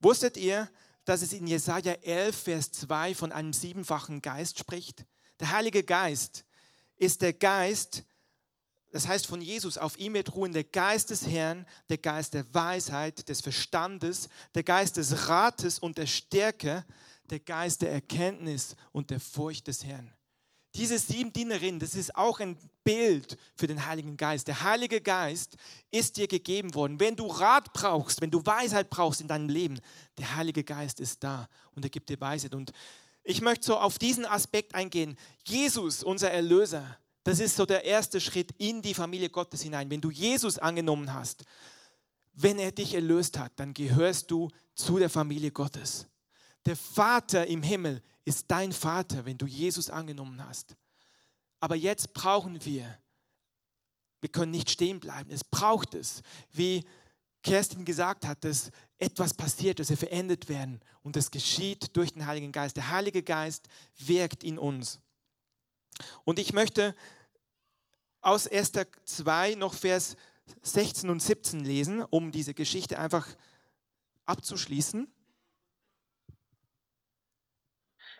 Wusstet ihr, dass es in Jesaja 11, Vers 2 von einem siebenfachen Geist spricht? Der Heilige Geist ist der Geist, das heißt von Jesus, auf ihm wird ruhen der Geist des Herrn, der Geist der Weisheit, des Verstandes, der Geist des Rates und der Stärke, der Geist der Erkenntnis und der Furcht des Herrn. Diese sieben Dienerinnen, das ist auch ein Bild für den Heiligen Geist. Der Heilige Geist ist dir gegeben worden. Wenn du Rat brauchst, wenn du Weisheit brauchst in deinem Leben, der Heilige Geist ist da und er gibt dir Weisheit. Und ich möchte so auf diesen Aspekt eingehen. Jesus, unser Erlöser, das ist so der erste Schritt in die Familie Gottes hinein. Wenn du Jesus angenommen hast, wenn er dich erlöst hat, dann gehörst du zu der Familie Gottes. Der Vater im Himmel ist dein Vater, wenn du Jesus angenommen hast. Aber jetzt brauchen wir, wir können nicht stehen bleiben. Es braucht es, wie Kerstin gesagt hat, dass etwas passiert, dass wir verändert werden. Und das geschieht durch den Heiligen Geist. Der Heilige Geist wirkt in uns. Und ich möchte aus 1. 2 noch Vers 16 und 17 lesen, um diese Geschichte einfach abzuschließen.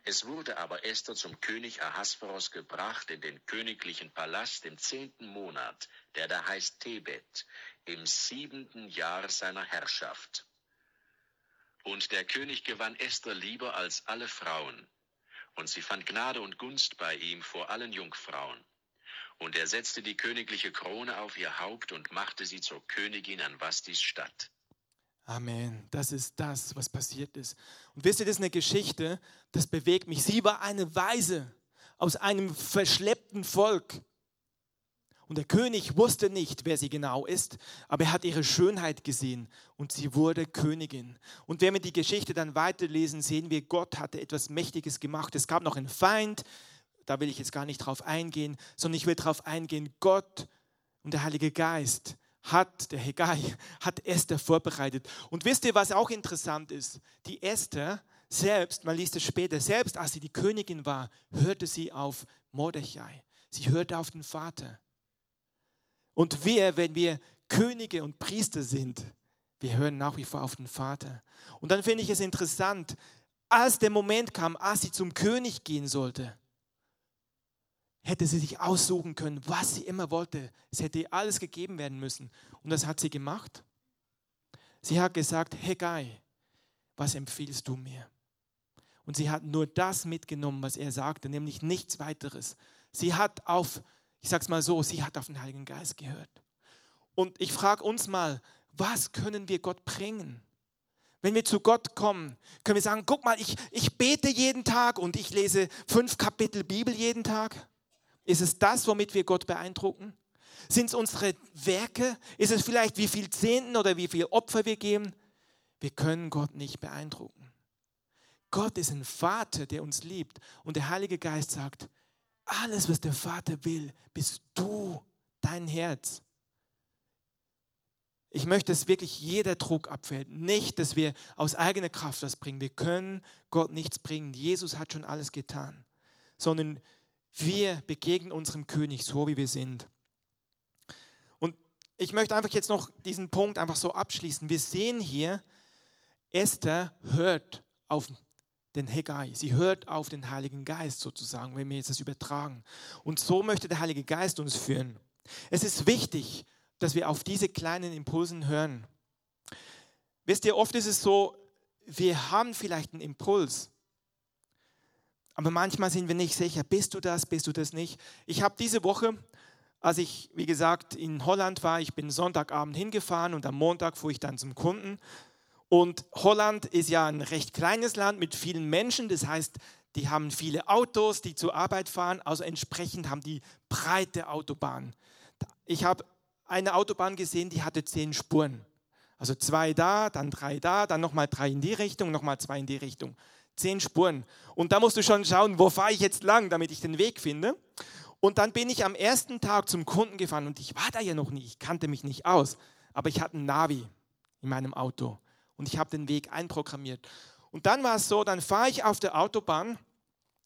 Es wurde aber Esther zum König Ahasveros gebracht in den königlichen Palast im zehnten Monat, der da heißt Tebet, im siebenten Jahr seiner Herrschaft. Und der König gewann Esther lieber als alle Frauen, und sie fand Gnade und Gunst bei ihm vor allen Jungfrauen. Und er setzte die königliche Krone auf ihr Haupt und machte sie zur Königin an Vastis Stadt. Amen. Das ist das, was passiert ist. Und wisst ihr, das ist eine Geschichte, das bewegt mich. Sie war eine Weise aus einem verschleppten Volk. Und der König wusste nicht, wer sie genau ist, aber er hat ihre Schönheit gesehen und sie wurde Königin. Und wenn wir die Geschichte dann weiterlesen, sehen wir, Gott hatte etwas Mächtiges gemacht. Es gab noch einen Feind, da will ich jetzt gar nicht drauf eingehen, sondern ich will drauf eingehen, Gott und der Heilige Geist hat, der Hegai, hat Esther vorbereitet. Und wisst ihr, was auch interessant ist? Die Esther selbst, man liest es später, selbst als sie die Königin war, hörte sie auf Mordechai. Sie hörte auf den Vater. Und wir, wenn wir Könige und Priester sind, wir hören nach wie vor auf den Vater. Und dann finde ich es interessant, als der Moment kam, als sie zum König gehen sollte, hätte sie sich aussuchen können, was sie immer wollte. Es hätte ihr alles gegeben werden müssen. Und das hat sie gemacht. Sie hat gesagt, Hegai, was empfiehlst du mir? Und sie hat nur das mitgenommen, was er sagte, nämlich nichts weiteres. Sie hat auf, ich sag's mal so, sie hat auf den Heiligen Geist gehört. Und ich frage uns mal, was können wir Gott bringen? Wenn wir zu Gott kommen, können wir sagen, guck mal, ich, ich bete jeden Tag und ich lese fünf Kapitel Bibel jeden Tag. Ist es das, womit wir Gott beeindrucken? Sind es unsere Werke? Ist es vielleicht, wie viel Zehnten oder wie viel Opfer wir geben? Wir können Gott nicht beeindrucken. Gott ist ein Vater, der uns liebt. Und der Heilige Geist sagt, alles, was der Vater will, bist du, dein Herz. Ich möchte, dass wirklich jeder Druck abfällt. Nicht, dass wir aus eigener Kraft was bringen. Wir können Gott nichts bringen. Jesus hat schon alles getan. Sondern wir begegnen unserem König so, wie wir sind. Und ich möchte einfach jetzt noch diesen Punkt einfach so abschließen. Wir sehen hier, Esther hört auf den Hegai. Sie hört auf den Heiligen Geist sozusagen, wenn wir jetzt das übertragen. Und so möchte der Heilige Geist uns führen. Es ist wichtig, dass wir auf diese kleinen Impulsen hören. Wisst ihr, oft ist es so, wir haben vielleicht einen Impuls, aber manchmal sind wir nicht sicher, bist du das, bist du das nicht. Ich habe diese Woche, als ich, wie gesagt, in Holland war, ich bin Sonntagabend hingefahren und am Montag fuhr ich dann zum Kunden. Und Holland ist ja ein recht kleines Land mit vielen Menschen, das heißt, die haben viele Autos, die zur Arbeit fahren, also entsprechend haben die breite Autobahn. Ich habe eine Autobahn gesehen, die hatte zehn Spuren. Also zwei da, dann drei da, dann nochmal drei in die Richtung, nochmal zwei in die Richtung. Zehn Spuren. Und da musst du schon schauen, wo fahre ich jetzt lang, damit ich den Weg finde. Und dann bin ich am ersten Tag zum Kunden gefahren und ich war da ja noch nie, ich kannte mich nicht aus, aber ich hatte ein Navi in meinem Auto und ich habe den Weg einprogrammiert. Und dann war es so, dann fahre ich auf der Autobahn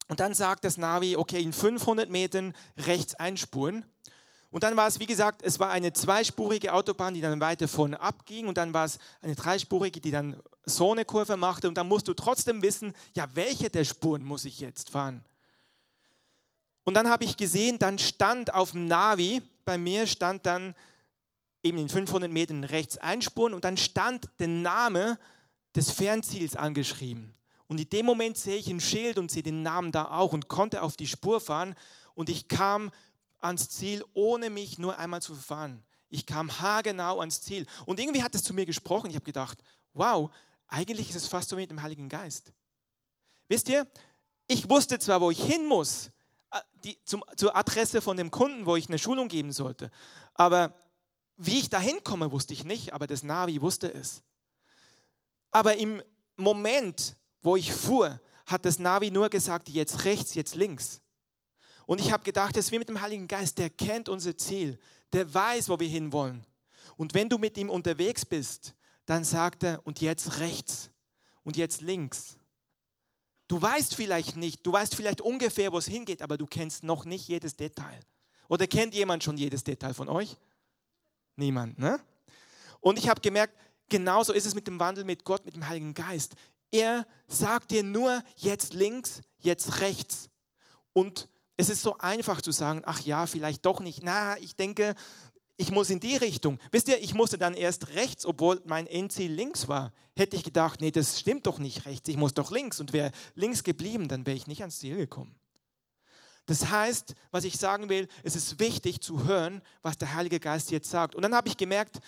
und dann sagt das Navi, okay, in 500 Metern rechts einspuren. Und dann war es, wie gesagt, es war eine zweispurige Autobahn, die dann weiter vorne abging und dann war es eine dreispurige, die dann so eine Kurve machte und dann musst du trotzdem wissen, ja, welche der Spuren muss ich jetzt fahren? Und dann habe ich gesehen, dann stand auf dem Navi, bei mir stand dann eben in 500 Metern rechts einspuren und dann stand der Name des Fernziels angeschrieben. Und in dem Moment sehe ich ein Schild und sehe den Namen da auch und konnte auf die Spur fahren und ich kam ans Ziel, ohne mich nur einmal zu verfahren. Ich kam haargenau ans Ziel. Und irgendwie hat es zu mir gesprochen. Ich habe gedacht, wow, eigentlich ist es fast so mit dem Heiligen Geist. Wisst ihr, ich wusste zwar, wo ich hin muss, äh, die, zum, zur Adresse von dem Kunden, wo ich eine Schulung geben sollte, aber wie ich da hinkomme, wusste ich nicht, aber das Navi wusste es. Aber im Moment, wo ich fuhr, hat das Navi nur gesagt, jetzt rechts, jetzt links. Und ich habe gedacht, das ist wie mit dem Heiligen Geist, der kennt unser Ziel, der weiß, wo wir hinwollen. Und wenn du mit ihm unterwegs bist, dann sagt er, und jetzt rechts und jetzt links. Du weißt vielleicht nicht, du weißt vielleicht ungefähr, wo es hingeht, aber du kennst noch nicht jedes Detail. Oder kennt jemand schon jedes Detail von euch? Niemand, ne? Und ich habe gemerkt, genauso ist es mit dem Wandel mit Gott, mit dem Heiligen Geist. Er sagt dir nur jetzt links, jetzt rechts. Und es ist so einfach zu sagen, ach ja, vielleicht doch nicht. Na, ich denke, ich muss in die Richtung. Wisst ihr, ich musste dann erst rechts, obwohl mein Endziel links war. Hätte ich gedacht, nee, das stimmt doch nicht rechts, ich muss doch links. Und wäre links geblieben, dann wäre ich nicht ans Ziel gekommen. Das heißt, was ich sagen will, es ist wichtig zu hören, was der Heilige Geist jetzt sagt. Und dann habe ich gemerkt,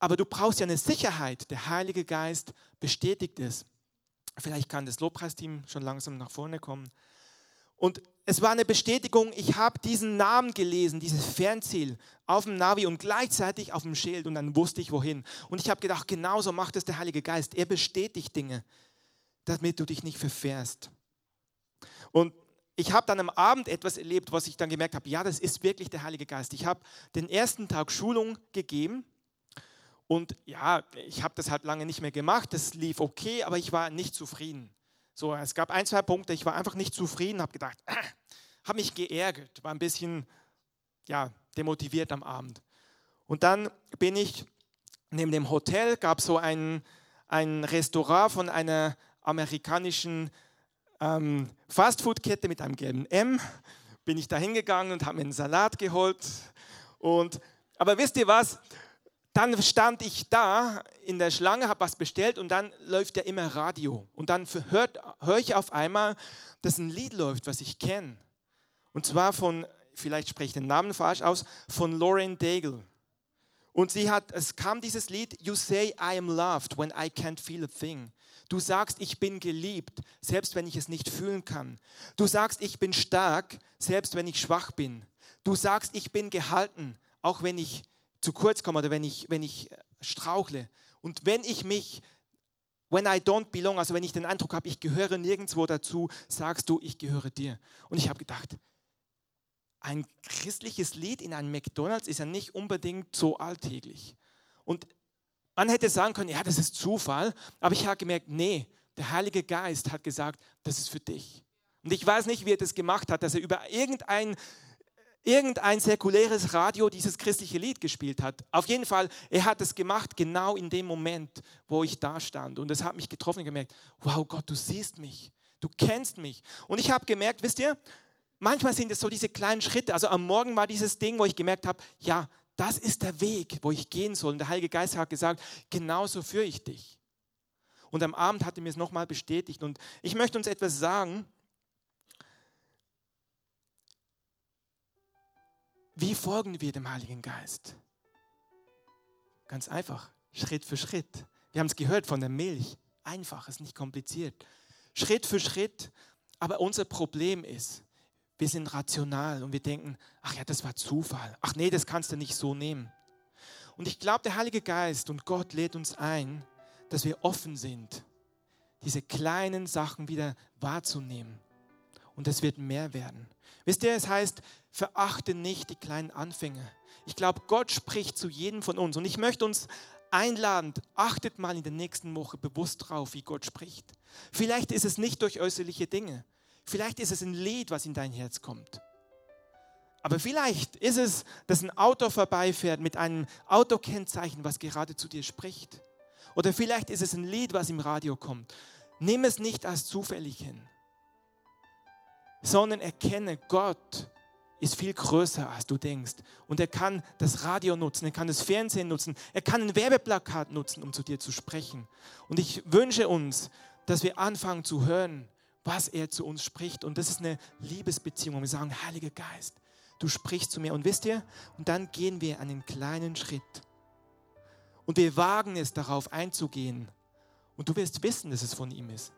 aber du brauchst ja eine Sicherheit. Der Heilige Geist bestätigt es. Vielleicht kann das Lobpreisteam schon langsam nach vorne kommen. Und es war eine Bestätigung, ich habe diesen Namen gelesen, dieses Fernziel auf dem Navi und gleichzeitig auf dem Schild und dann wusste ich wohin. Und ich habe gedacht, genauso macht es der Heilige Geist. Er bestätigt Dinge, damit du dich nicht verfährst. Und ich habe dann am Abend etwas erlebt, was ich dann gemerkt habe, ja, das ist wirklich der Heilige Geist. Ich habe den ersten Tag Schulung gegeben und ja, ich habe das halt lange nicht mehr gemacht. Das lief okay, aber ich war nicht zufrieden. So, es gab ein, zwei Punkte, ich war einfach nicht zufrieden, habe gedacht, äh, habe mich geärgert, war ein bisschen ja, demotiviert am Abend. Und dann bin ich neben dem Hotel, gab so ein, ein Restaurant von einer amerikanischen ähm, Fastfood-Kette mit einem gelben M. Bin ich da hingegangen und habe mir einen Salat geholt. Und, aber wisst ihr was? Dann stand ich da in der Schlange, habe was bestellt und dann läuft ja immer Radio. Und dann höre ich auf einmal, dass ein Lied läuft, was ich kenne. Und zwar von, vielleicht spreche ich den Namen falsch aus, von Lauren Daigle. Und sie hat, es kam dieses Lied, You say I am loved when I can't feel a thing. Du sagst, ich bin geliebt, selbst wenn ich es nicht fühlen kann. Du sagst, ich bin stark, selbst wenn ich schwach bin. Du sagst, ich bin gehalten, auch wenn ich zu kurz komme oder wenn ich, wenn ich strauchle. Und wenn ich mich, when I don't belong, also wenn ich den Eindruck habe, ich gehöre nirgendwo dazu, sagst du, ich gehöre dir. Und ich habe gedacht, ein christliches Lied in einem McDonald's ist ja nicht unbedingt so alltäglich. Und man hätte sagen können, ja, das ist Zufall, aber ich habe gemerkt, nee, der Heilige Geist hat gesagt, das ist für dich. Und ich weiß nicht, wie er das gemacht hat, dass er über irgendein, irgendein säkuläres Radio dieses christliche Lied gespielt hat. Auf jeden Fall, er hat es gemacht genau in dem Moment, wo ich da stand. Und es hat mich getroffen und gemerkt, wow Gott, du siehst mich, du kennst mich. Und ich habe gemerkt, wisst ihr, manchmal sind es so diese kleinen Schritte. Also am Morgen war dieses Ding, wo ich gemerkt habe, ja, das ist der Weg, wo ich gehen soll. Und der Heilige Geist hat gesagt, genauso führe ich dich. Und am Abend hat er mir es nochmal bestätigt. Und ich möchte uns etwas sagen. Wie folgen wir dem Heiligen Geist? Ganz einfach, Schritt für Schritt. Wir haben es gehört von der Milch. Einfach, ist nicht kompliziert. Schritt für Schritt. Aber unser Problem ist, wir sind rational und wir denken, ach ja, das war Zufall. Ach nee, das kannst du nicht so nehmen. Und ich glaube, der Heilige Geist und Gott lädt uns ein, dass wir offen sind, diese kleinen Sachen wieder wahrzunehmen. Und es wird mehr werden. Wisst ihr, es heißt, verachte nicht die kleinen Anfänge. Ich glaube, Gott spricht zu jedem von uns. Und ich möchte uns einladen, achtet mal in der nächsten Woche bewusst drauf, wie Gott spricht. Vielleicht ist es nicht durch äußerliche Dinge. Vielleicht ist es ein Lied, was in dein Herz kommt. Aber vielleicht ist es, dass ein Auto vorbeifährt mit einem Autokennzeichen, was gerade zu dir spricht. Oder vielleicht ist es ein Lied, was im Radio kommt. Nimm es nicht als zufällig hin, sondern erkenne, Gott ist viel größer, als du denkst. Und er kann das Radio nutzen, er kann das Fernsehen nutzen, er kann ein Werbeplakat nutzen, um zu dir zu sprechen. Und ich wünsche uns, dass wir anfangen zu hören, was er zu uns spricht. Und das ist eine Liebesbeziehung. Wir sagen, Heiliger Geist, du sprichst zu mir. Und wisst ihr, und dann gehen wir einen kleinen Schritt. Und wir wagen es darauf einzugehen. Und du wirst wissen, dass es von ihm ist.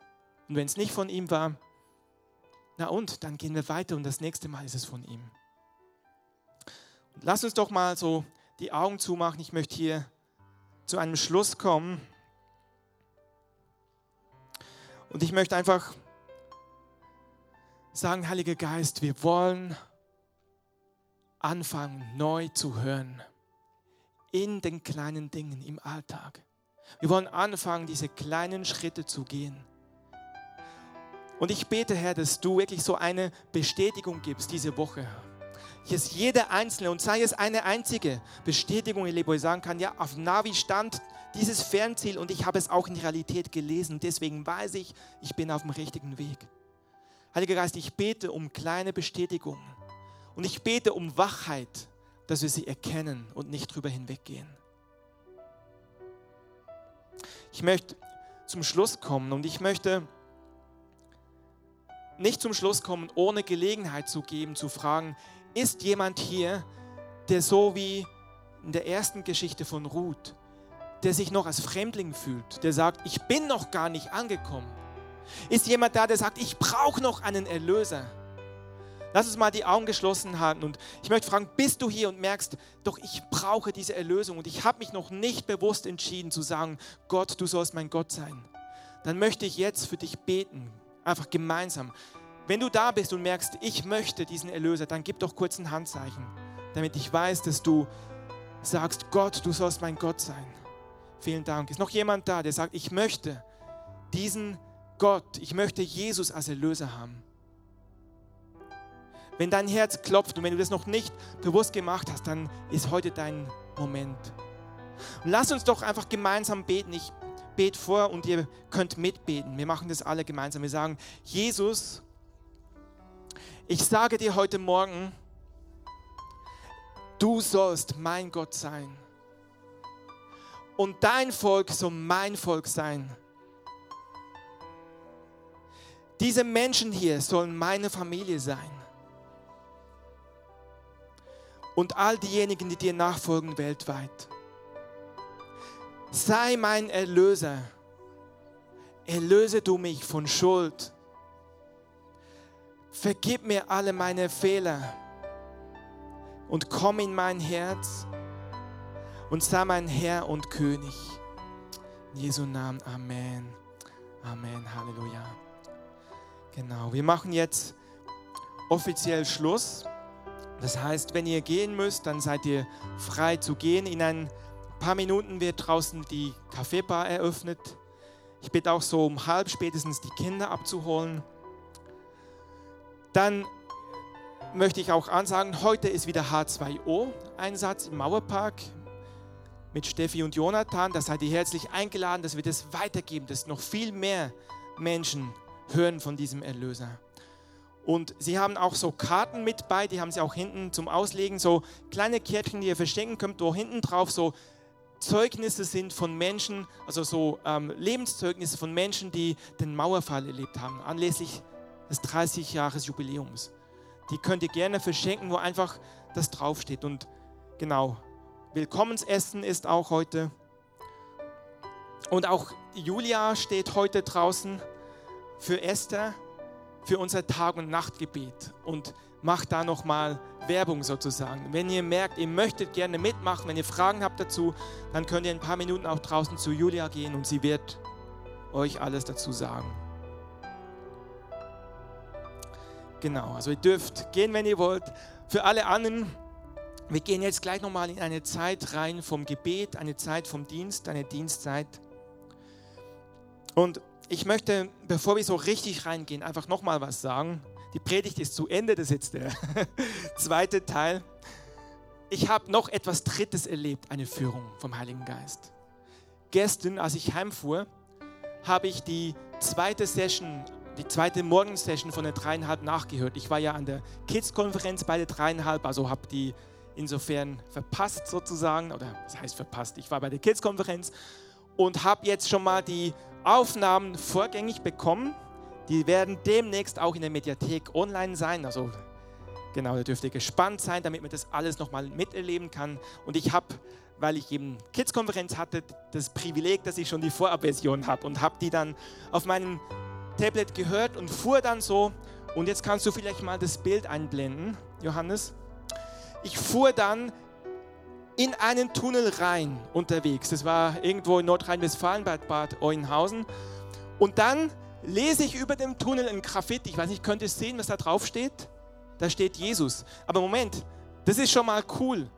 Und wenn es nicht von ihm war, na und, dann gehen wir weiter und das nächste Mal ist es von ihm. Lass uns doch mal so die Augen zumachen. Ich möchte hier zu einem Schluss kommen. Und ich möchte einfach sagen, Heiliger Geist, wir wollen anfangen, neu zu hören in den kleinen Dingen im Alltag. Wir wollen anfangen, diese kleinen Schritte zu gehen. Und ich bete, Herr, dass du wirklich so eine Bestätigung gibst diese Woche. Dass jeder Einzelne, und sei es eine einzige Bestätigung, wo ich sagen kann, ja, auf Navi stand dieses Fernziel und ich habe es auch in Realität gelesen. Deswegen weiß ich, ich bin auf dem richtigen Weg. Heiliger Geist, ich bete um kleine Bestätigungen und ich bete um Wachheit, dass wir sie erkennen und nicht drüber hinweggehen. Ich möchte zum Schluss kommen und ich möchte nicht zum Schluss kommen, ohne Gelegenheit zu geben, zu fragen, ist jemand hier, der so wie in der ersten Geschichte von Ruth, der sich noch als Fremdling fühlt, der sagt, ich bin noch gar nicht angekommen. Ist jemand da, der sagt, ich brauche noch einen Erlöser? Lass uns mal die Augen geschlossen halten und ich möchte fragen, bist du hier und merkst, doch ich brauche diese Erlösung und ich habe mich noch nicht bewusst entschieden zu sagen, Gott, du sollst mein Gott sein. Dann möchte ich jetzt für dich beten, einfach gemeinsam. Wenn du da bist und merkst, ich möchte diesen Erlöser, dann gib doch kurz ein Handzeichen, damit ich weiß, dass du sagst, Gott, du sollst mein Gott sein. Vielen Dank. Ist noch jemand da, der sagt, ich möchte diesen Gott, ich möchte Jesus als Erlöser haben? Wenn dein Herz klopft und wenn du das noch nicht bewusst gemacht hast, dann ist heute dein Moment. Und lass uns doch einfach gemeinsam beten. Ich bete vor und ihr könnt mitbeten. Wir machen das alle gemeinsam. Wir sagen, Jesus, ich sage dir heute Morgen, du sollst mein Gott sein. Und dein Volk soll mein Volk sein. Diese Menschen hier sollen meine Familie sein. Und all diejenigen, die dir nachfolgen weltweit. Sei mein Erlöser. Erlöse du mich von Schuld. Vergib mir alle meine Fehler und komm in mein Herz und sei mein Herr und König. In Jesu Namen, Amen. Amen, Halleluja. Genau, wir machen jetzt offiziell Schluss. Das heißt, wenn ihr gehen müsst, dann seid ihr frei zu gehen. In ein paar Minuten wird draußen die Kaffeebar eröffnet. Ich bitte auch so um halb spätestens die Kinder abzuholen. Dann möchte ich auch ansagen, heute ist wieder H2O-Einsatz im Mauerpark mit Steffi und Jonathan. Da seid ihr herzlich eingeladen, dass wir das weitergeben, dass noch viel mehr Menschen hören von diesem Erlöser. Und sie haben auch so Karten mit bei, die haben sie auch hinten zum Auslegen, so kleine Kärtchen, die ihr verstecken könnt, wo hinten drauf so Zeugnisse sind von Menschen, also so ähm, Lebenszeugnisse von Menschen, die den Mauerfall erlebt haben, anlässlich des 30-Jahres-Jubiläums. Die könnt ihr gerne verschenken, wo einfach das draufsteht. Und genau, Willkommensessen ist auch heute. Und auch Julia steht heute draußen für Esther, für unser Tag- und Nachtgebet und macht da nochmal Werbung sozusagen. Wenn ihr merkt, ihr möchtet gerne mitmachen, wenn ihr Fragen habt dazu, dann könnt ihr in ein paar Minuten auch draußen zu Julia gehen und sie wird euch alles dazu sagen. Genau, also ihr dürft gehen, wenn ihr wollt. Für alle anderen, wir gehen jetzt gleich nochmal in eine Zeit rein vom Gebet, eine Zeit vom Dienst, eine Dienstzeit. Und ich möchte, bevor wir so richtig reingehen, einfach nochmal was sagen. Die Predigt ist zu Ende, das ist jetzt der zweite Teil. Ich habe noch etwas Drittes erlebt, eine Führung vom Heiligen Geist. Gestern, als ich heimfuhr, habe ich die zweite Session, die zweite Morgensession von der dreieinhalb nachgehört. Ich war ja an der Kids-Konferenz bei der dreieinhalb, also habe die insofern verpasst sozusagen, oder was heißt verpasst? Ich war bei der Kids-Konferenz und habe jetzt schon mal die Aufnahmen vorgängig bekommen. Die werden demnächst auch in der Mediathek online sein. Also genau, da dürft ihr gespannt sein, damit man das alles nochmal miterleben kann. Und ich habe, weil ich eben Kids-Konferenz hatte, das Privileg, dass ich schon die Vorabversion habe und habe die dann auf meinem Tablet gehört und fuhr dann so. Und jetzt kannst du vielleicht mal das Bild einblenden, Johannes. Ich fuhr dann in einen Tunnel rein unterwegs. Das war irgendwo in Nordrhein-Westfalen bei Bad Oeynhausen. Und dann lese ich über dem Tunnel ein Graffiti. Ich weiß nicht, könnt ihr sehen, was da drauf steht? Da steht Jesus. Aber Moment, das ist schon mal cool.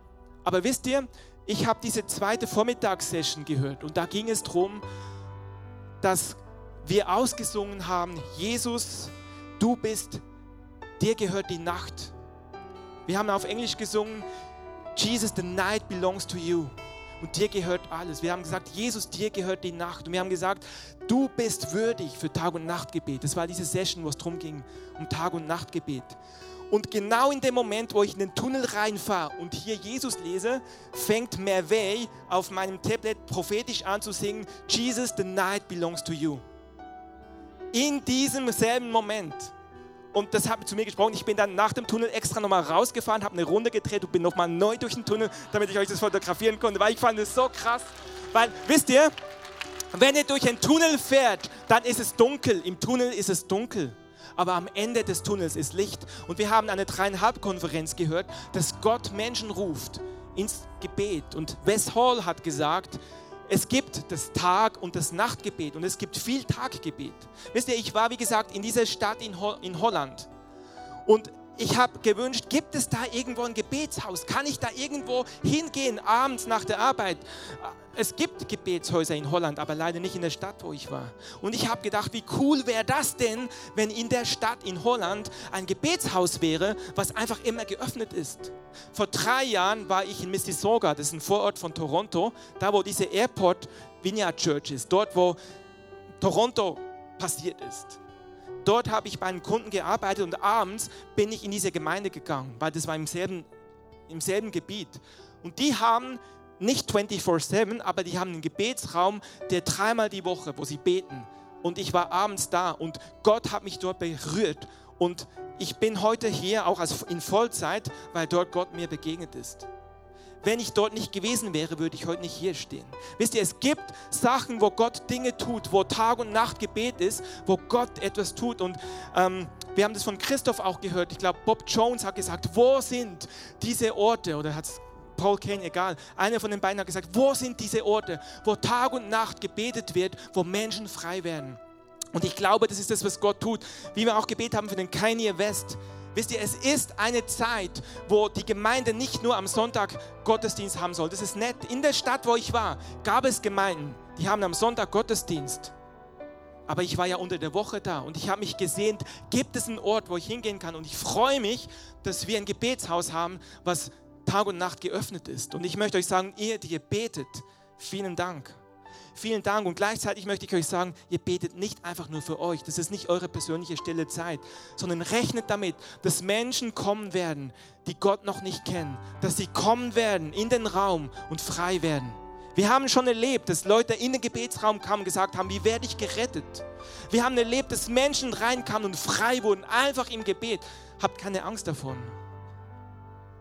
Aber wisst ihr, ich habe diese zweite Vormittagssession gehört und da ging es darum, dass wir ausgesungen haben, Jesus, du bist, dir gehört die Nacht. Wir haben auf Englisch gesungen, Jesus, the night belongs to you. Und dir gehört alles. Wir haben gesagt, Jesus, dir gehört die Nacht. Und wir haben gesagt, du bist würdig für Tag- und Nachtgebet. Das war diese Session, wo es darum ging, um Tag- und Nachtgebet. Und genau in dem Moment, wo ich in den Tunnel reinfahre und hier Jesus lese, fängt Merveille auf meinem Tablet prophetisch an zu singen, Jesus, the night belongs to you. In diesem selben Moment und das hat zu mir gesprochen. Ich bin dann nach dem Tunnel extra nochmal rausgefahren, habe eine Runde gedreht und bin nochmal neu durch den Tunnel, damit ich euch das fotografieren konnte, weil ich fand es so krass. Weil, wisst ihr, wenn ihr durch einen Tunnel fährt, dann ist es dunkel. Im Tunnel ist es dunkel. Aber am Ende des Tunnels ist Licht. Und wir haben eine dreieinhalb-Konferenz gehört, dass Gott Menschen ruft ins Gebet. Und Wes Hall hat gesagt, es gibt das Tag- und das Nachtgebet und es gibt viel Taggebet. Wisst ihr, ich war, wie gesagt, in dieser Stadt in, Ho in Holland und ich habe gewünscht, gibt es da irgendwo ein Gebetshaus? Kann ich da irgendwo hingehen abends nach der Arbeit? Es gibt Gebetshäuser in Holland, aber leider nicht in der Stadt, wo ich war. Und ich habe gedacht, wie cool wäre das denn, wenn in der Stadt in Holland ein Gebetshaus wäre, was einfach immer geöffnet ist. Vor drei Jahren war ich in Mississauga, das ist ein Vorort von Toronto, da wo diese Airport Vineyard Church ist, dort wo Toronto passiert ist. Dort habe ich bei einem Kunden gearbeitet und abends bin ich in diese Gemeinde gegangen, weil das war im selben, im selben Gebiet. Und die haben nicht 24/7, aber die haben einen Gebetsraum, der dreimal die Woche, wo sie beten. Und ich war abends da und Gott hat mich dort berührt. Und ich bin heute hier auch in Vollzeit, weil dort Gott mir begegnet ist. Wenn ich dort nicht gewesen wäre, würde ich heute nicht hier stehen. Wisst ihr, es gibt Sachen, wo Gott Dinge tut, wo Tag und Nacht Gebet ist, wo Gott etwas tut. Und ähm, wir haben das von Christoph auch gehört. Ich glaube, Bob Jones hat gesagt, wo sind diese Orte? Oder hat es Paul Kane, egal. Einer von den beiden hat gesagt, wo sind diese Orte, wo Tag und Nacht gebetet wird, wo Menschen frei werden. Und ich glaube, das ist das, was Gott tut. Wie wir auch gebetet haben für den Kanye West. Wisst ihr, es ist eine Zeit, wo die Gemeinde nicht nur am Sonntag Gottesdienst haben soll. Das ist nett. In der Stadt, wo ich war, gab es Gemeinden, die haben am Sonntag Gottesdienst. Aber ich war ja unter der Woche da und ich habe mich gesehnt, gibt es einen Ort, wo ich hingehen kann? Und ich freue mich, dass wir ein Gebetshaus haben, was Tag und Nacht geöffnet ist. Und ich möchte euch sagen, ihr, die ihr betet, vielen Dank. Vielen Dank und gleichzeitig möchte ich euch sagen, ihr betet nicht einfach nur für euch. Das ist nicht eure persönliche stille Zeit, sondern rechnet damit, dass Menschen kommen werden, die Gott noch nicht kennen, dass sie kommen werden in den Raum und frei werden. Wir haben schon erlebt, dass Leute in den Gebetsraum kamen und gesagt haben, wie werde ich gerettet? Wir haben erlebt, dass Menschen reinkamen und frei wurden, einfach im Gebet. Habt keine Angst davon.